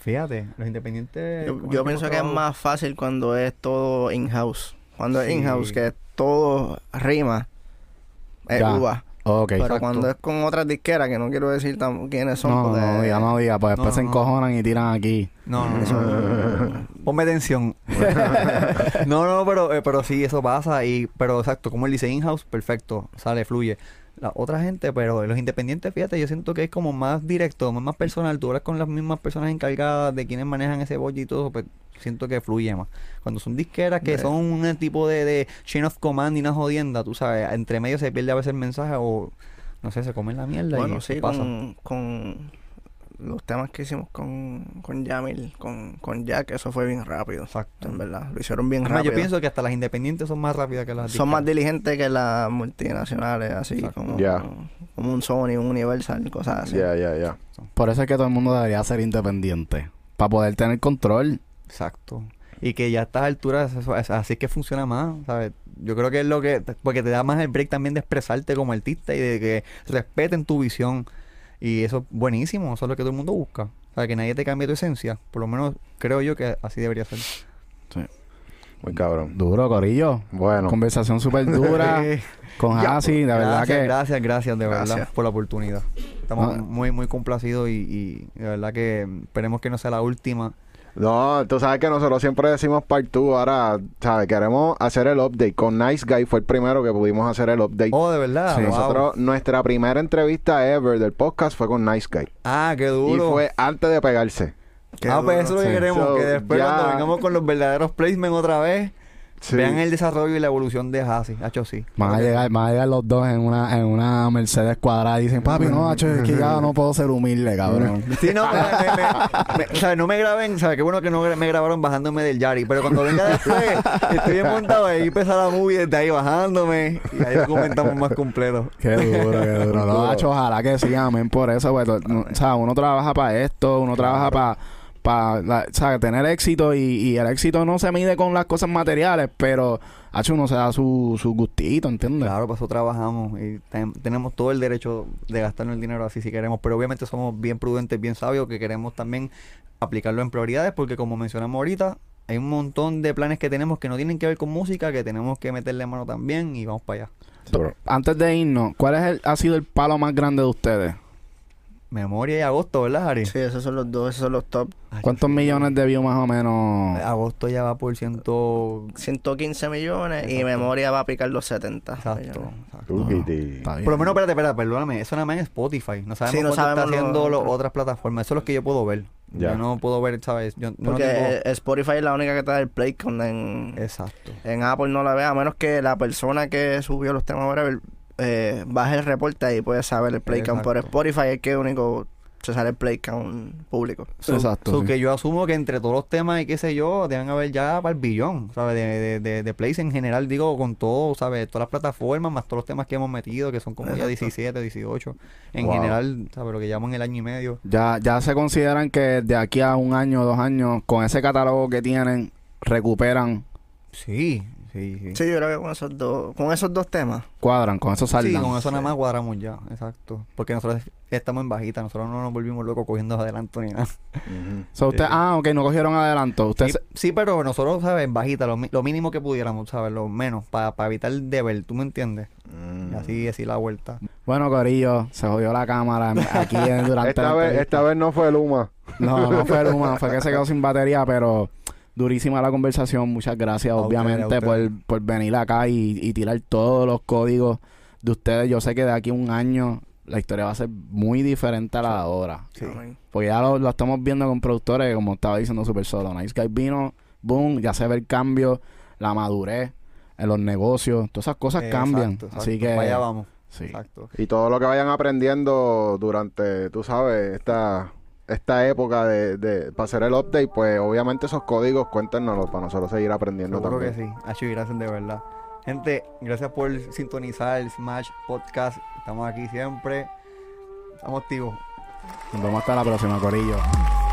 Fíjate, los independientes. Yo, yo que pienso que es más fácil cuando es todo in-house. Cuando es Sí. in-house, que todo rima, es Ya. uva. Ok. Pero exacto. cuando es con otras disqueras, que no quiero decir tam- quiénes son. no, porque- no diga, no diga, pues después No, se no. encojonan y tiran aquí. No, no, no. *laughs* Ponme atención. *laughs* no, no, pero, eh, pero sí, eso pasa. y Pero exacto, como él dice, in-house, perfecto, sale, fluye. La otra gente, pero los independientes, fíjate, yo siento que es como más directo, más, más personal. Tú hablas con las mismas personas encargadas de quienes manejan ese bollo y todo, pues siento que fluye más. Cuando son disqueras que son un tipo de, de chain of command y una jodienda, tú sabes, entre medio se pierde a veces el mensaje o no sé, se comen la mierda. y Bueno, eso sí, pasa. con, con los temas que hicimos con, con Yamil, con, con Jack, eso fue bien rápido. Exacto. En verdad, lo hicieron bien Además, rápido. yo pienso que hasta las independientes son más rápidas que las Son más diligentes que las multinacionales, así como un Sony, un Universal, cosas así. Ya, ya, ya. Por eso es que todo el mundo debería ser independiente. Para poder tener control. Exacto. Y que ya a estas alturas eso- es- así es que funciona más, ¿sabes? Yo creo que es lo que... Porque te da más el break también de expresarte como artista y de que respeten tu visión. Y eso es buenísimo, eso es lo que todo el mundo busca. O sea, que nadie te cambie tu esencia. Por lo menos creo yo que así debería ser. Muy cabrón. Duro, Corillo. Bueno. Conversación súper dura *laughs* con Hasi. De verdad gracias, que... Gracias, gracias, de verdad, por la oportunidad. Estamos Ah. muy, muy complacidos y, y de verdad que esperemos que no sea la última. No, tú sabes que nosotros siempre decimos part 2. Ahora, ¿sabes? Queremos hacer el update. Con Nice Guy fue el primero que pudimos hacer el update. Oh, de verdad. Sí. wow. Nosotros, nuestra primera entrevista ever del podcast fue con Nice Guy. Ah, qué Y duro. fue antes de pegarse. Qué ah, pues duro. eso es lo que Sí. queremos, So, que después ya- cuando vengamos con los verdaderos placements otra vez, Sí. vean el desarrollo y la evolución de Hasi, hacho sí. Van a, llegar, van a llegar los dos en una, en una Mercedes cuadrada y dicen, papi, no, hacho, es que ya no puedo ser humilde, cabrón. *laughs* Sí, no, me, me- me- me- o sea, no me graben, o sea, qué bueno que no me grabaron bajándome del Yari, pero cuando venga después, estoy bien montado ahí, empezar la movie desde ahí bajándome y ahí comentamos más completo. Qué duro, qué duro. *laughs* No, hacho, ojalá que sí, amén por eso. Pues, to- no, o sea, uno trabaja para esto, uno trabaja para para tener éxito y, y el éxito no se mide con las cosas materiales, pero hacho, uno se da su, su gustito, ¿entiendes? Claro, para eso trabajamos y ten- tenemos todo el derecho de gastarnos el dinero así si queremos, pero obviamente somos bien prudentes, bien sabios, que queremos también aplicarlo en prioridades, porque como mencionamos ahorita, hay un montón de planes que tenemos que no tienen que ver con música, que tenemos que meterle mano también y vamos para allá. Antes de irnos, ¿cuál es el, ha sido el palo más grande de ustedes? Memoria y agosto, ¿verdad, Harry? Sí, esos son los dos, esos son los top. Ay, ¿Cuántos sí. millones de views más o menos? Agosto ya va por ciento... 115 millones y memoria va a picar los 70. Exacto. exacto. Está bien. Por lo menos, espérate, espérate, perdóname. Eso nada más en Spotify. No sabemos Sí, no cuánto está lo haciendo las otras plataformas. Eso es lo que yo puedo ver. Ya. Yo no puedo ver, ¿sabes? Yo, yo no Porque tengo- Spotify es la única que te da el play con en, Exacto. en Apple no la ve, a menos que la persona que subió los temas whatever, eh, baje el reporte y puedes saber el play count. Exacto. Spotify es que único se sale el play count público. So- Exacto, so sí. que yo asumo que entre todos los temas y qué sé yo, deben haber ya para el billón, ¿sabes? De, de, de, de plays en general, digo, con todo, ¿sabes? Todas las plataformas, más todos los temas que hemos metido, que son como ya Exacto. 17, 18. En Wow. general, ¿sabes? Lo que llaman el año y medio. Ya, ya se consideran que de aquí a un año, dos años, con ese catálogo que tienen, recuperan, Sí, sí, sí. Sí, yo creo que con esos dos, con esos dos temas. cuadran, con eso Sí, saldan. con eso nada Sí. más cuadramos ya, exacto. Porque nosotros estamos en bajita, nosotros no nos volvimos locos cogiendo adelanto ni nada. So, usted, Sí. ah, ok, no cogieron adelanto. Usted Sí, se- sí, pero nosotros, ¿sabes? En bajita, lo, lo mínimo que pudiéramos, ¿sabes? Lo menos, para evitar de ver, ¿tú me entiendes? Mm. Y así, así la vuelta. Bueno, Corillo, se jodió la cámara aquí en- durante Esta la vez, esta vez no fue Luma. No, no fue *laughs* Luma, fue que se quedó sin batería, pero durísima la conversación. Muchas gracias, A obviamente, por, por venir acá y, y tirar todos los códigos de ustedes. Yo sé que de aquí a un año la historia va a ser muy diferente a la de ahora. Sí. Porque ya lo, lo estamos viendo con productores, como estaba diciendo Super Solo. Nice Guy vino, boom, ya se ve el cambio, la madurez en los negocios, todas esas cosas cambian. exacto. Así que, allá vamos. sí. Exacto. Y todo lo que vayan aprendiendo durante, tú sabes, esta, esta época de, de para hacer el update, pues obviamente esos códigos cuéntenoslos para nosotros seguir aprendiendo Seguro que también. sí. Acho, y gracias de verdad. Gente, gracias por sintonizar el Smash Podcast. Estamos aquí siempre. Estamos activos. Nos vemos hasta la próxima, Corillo.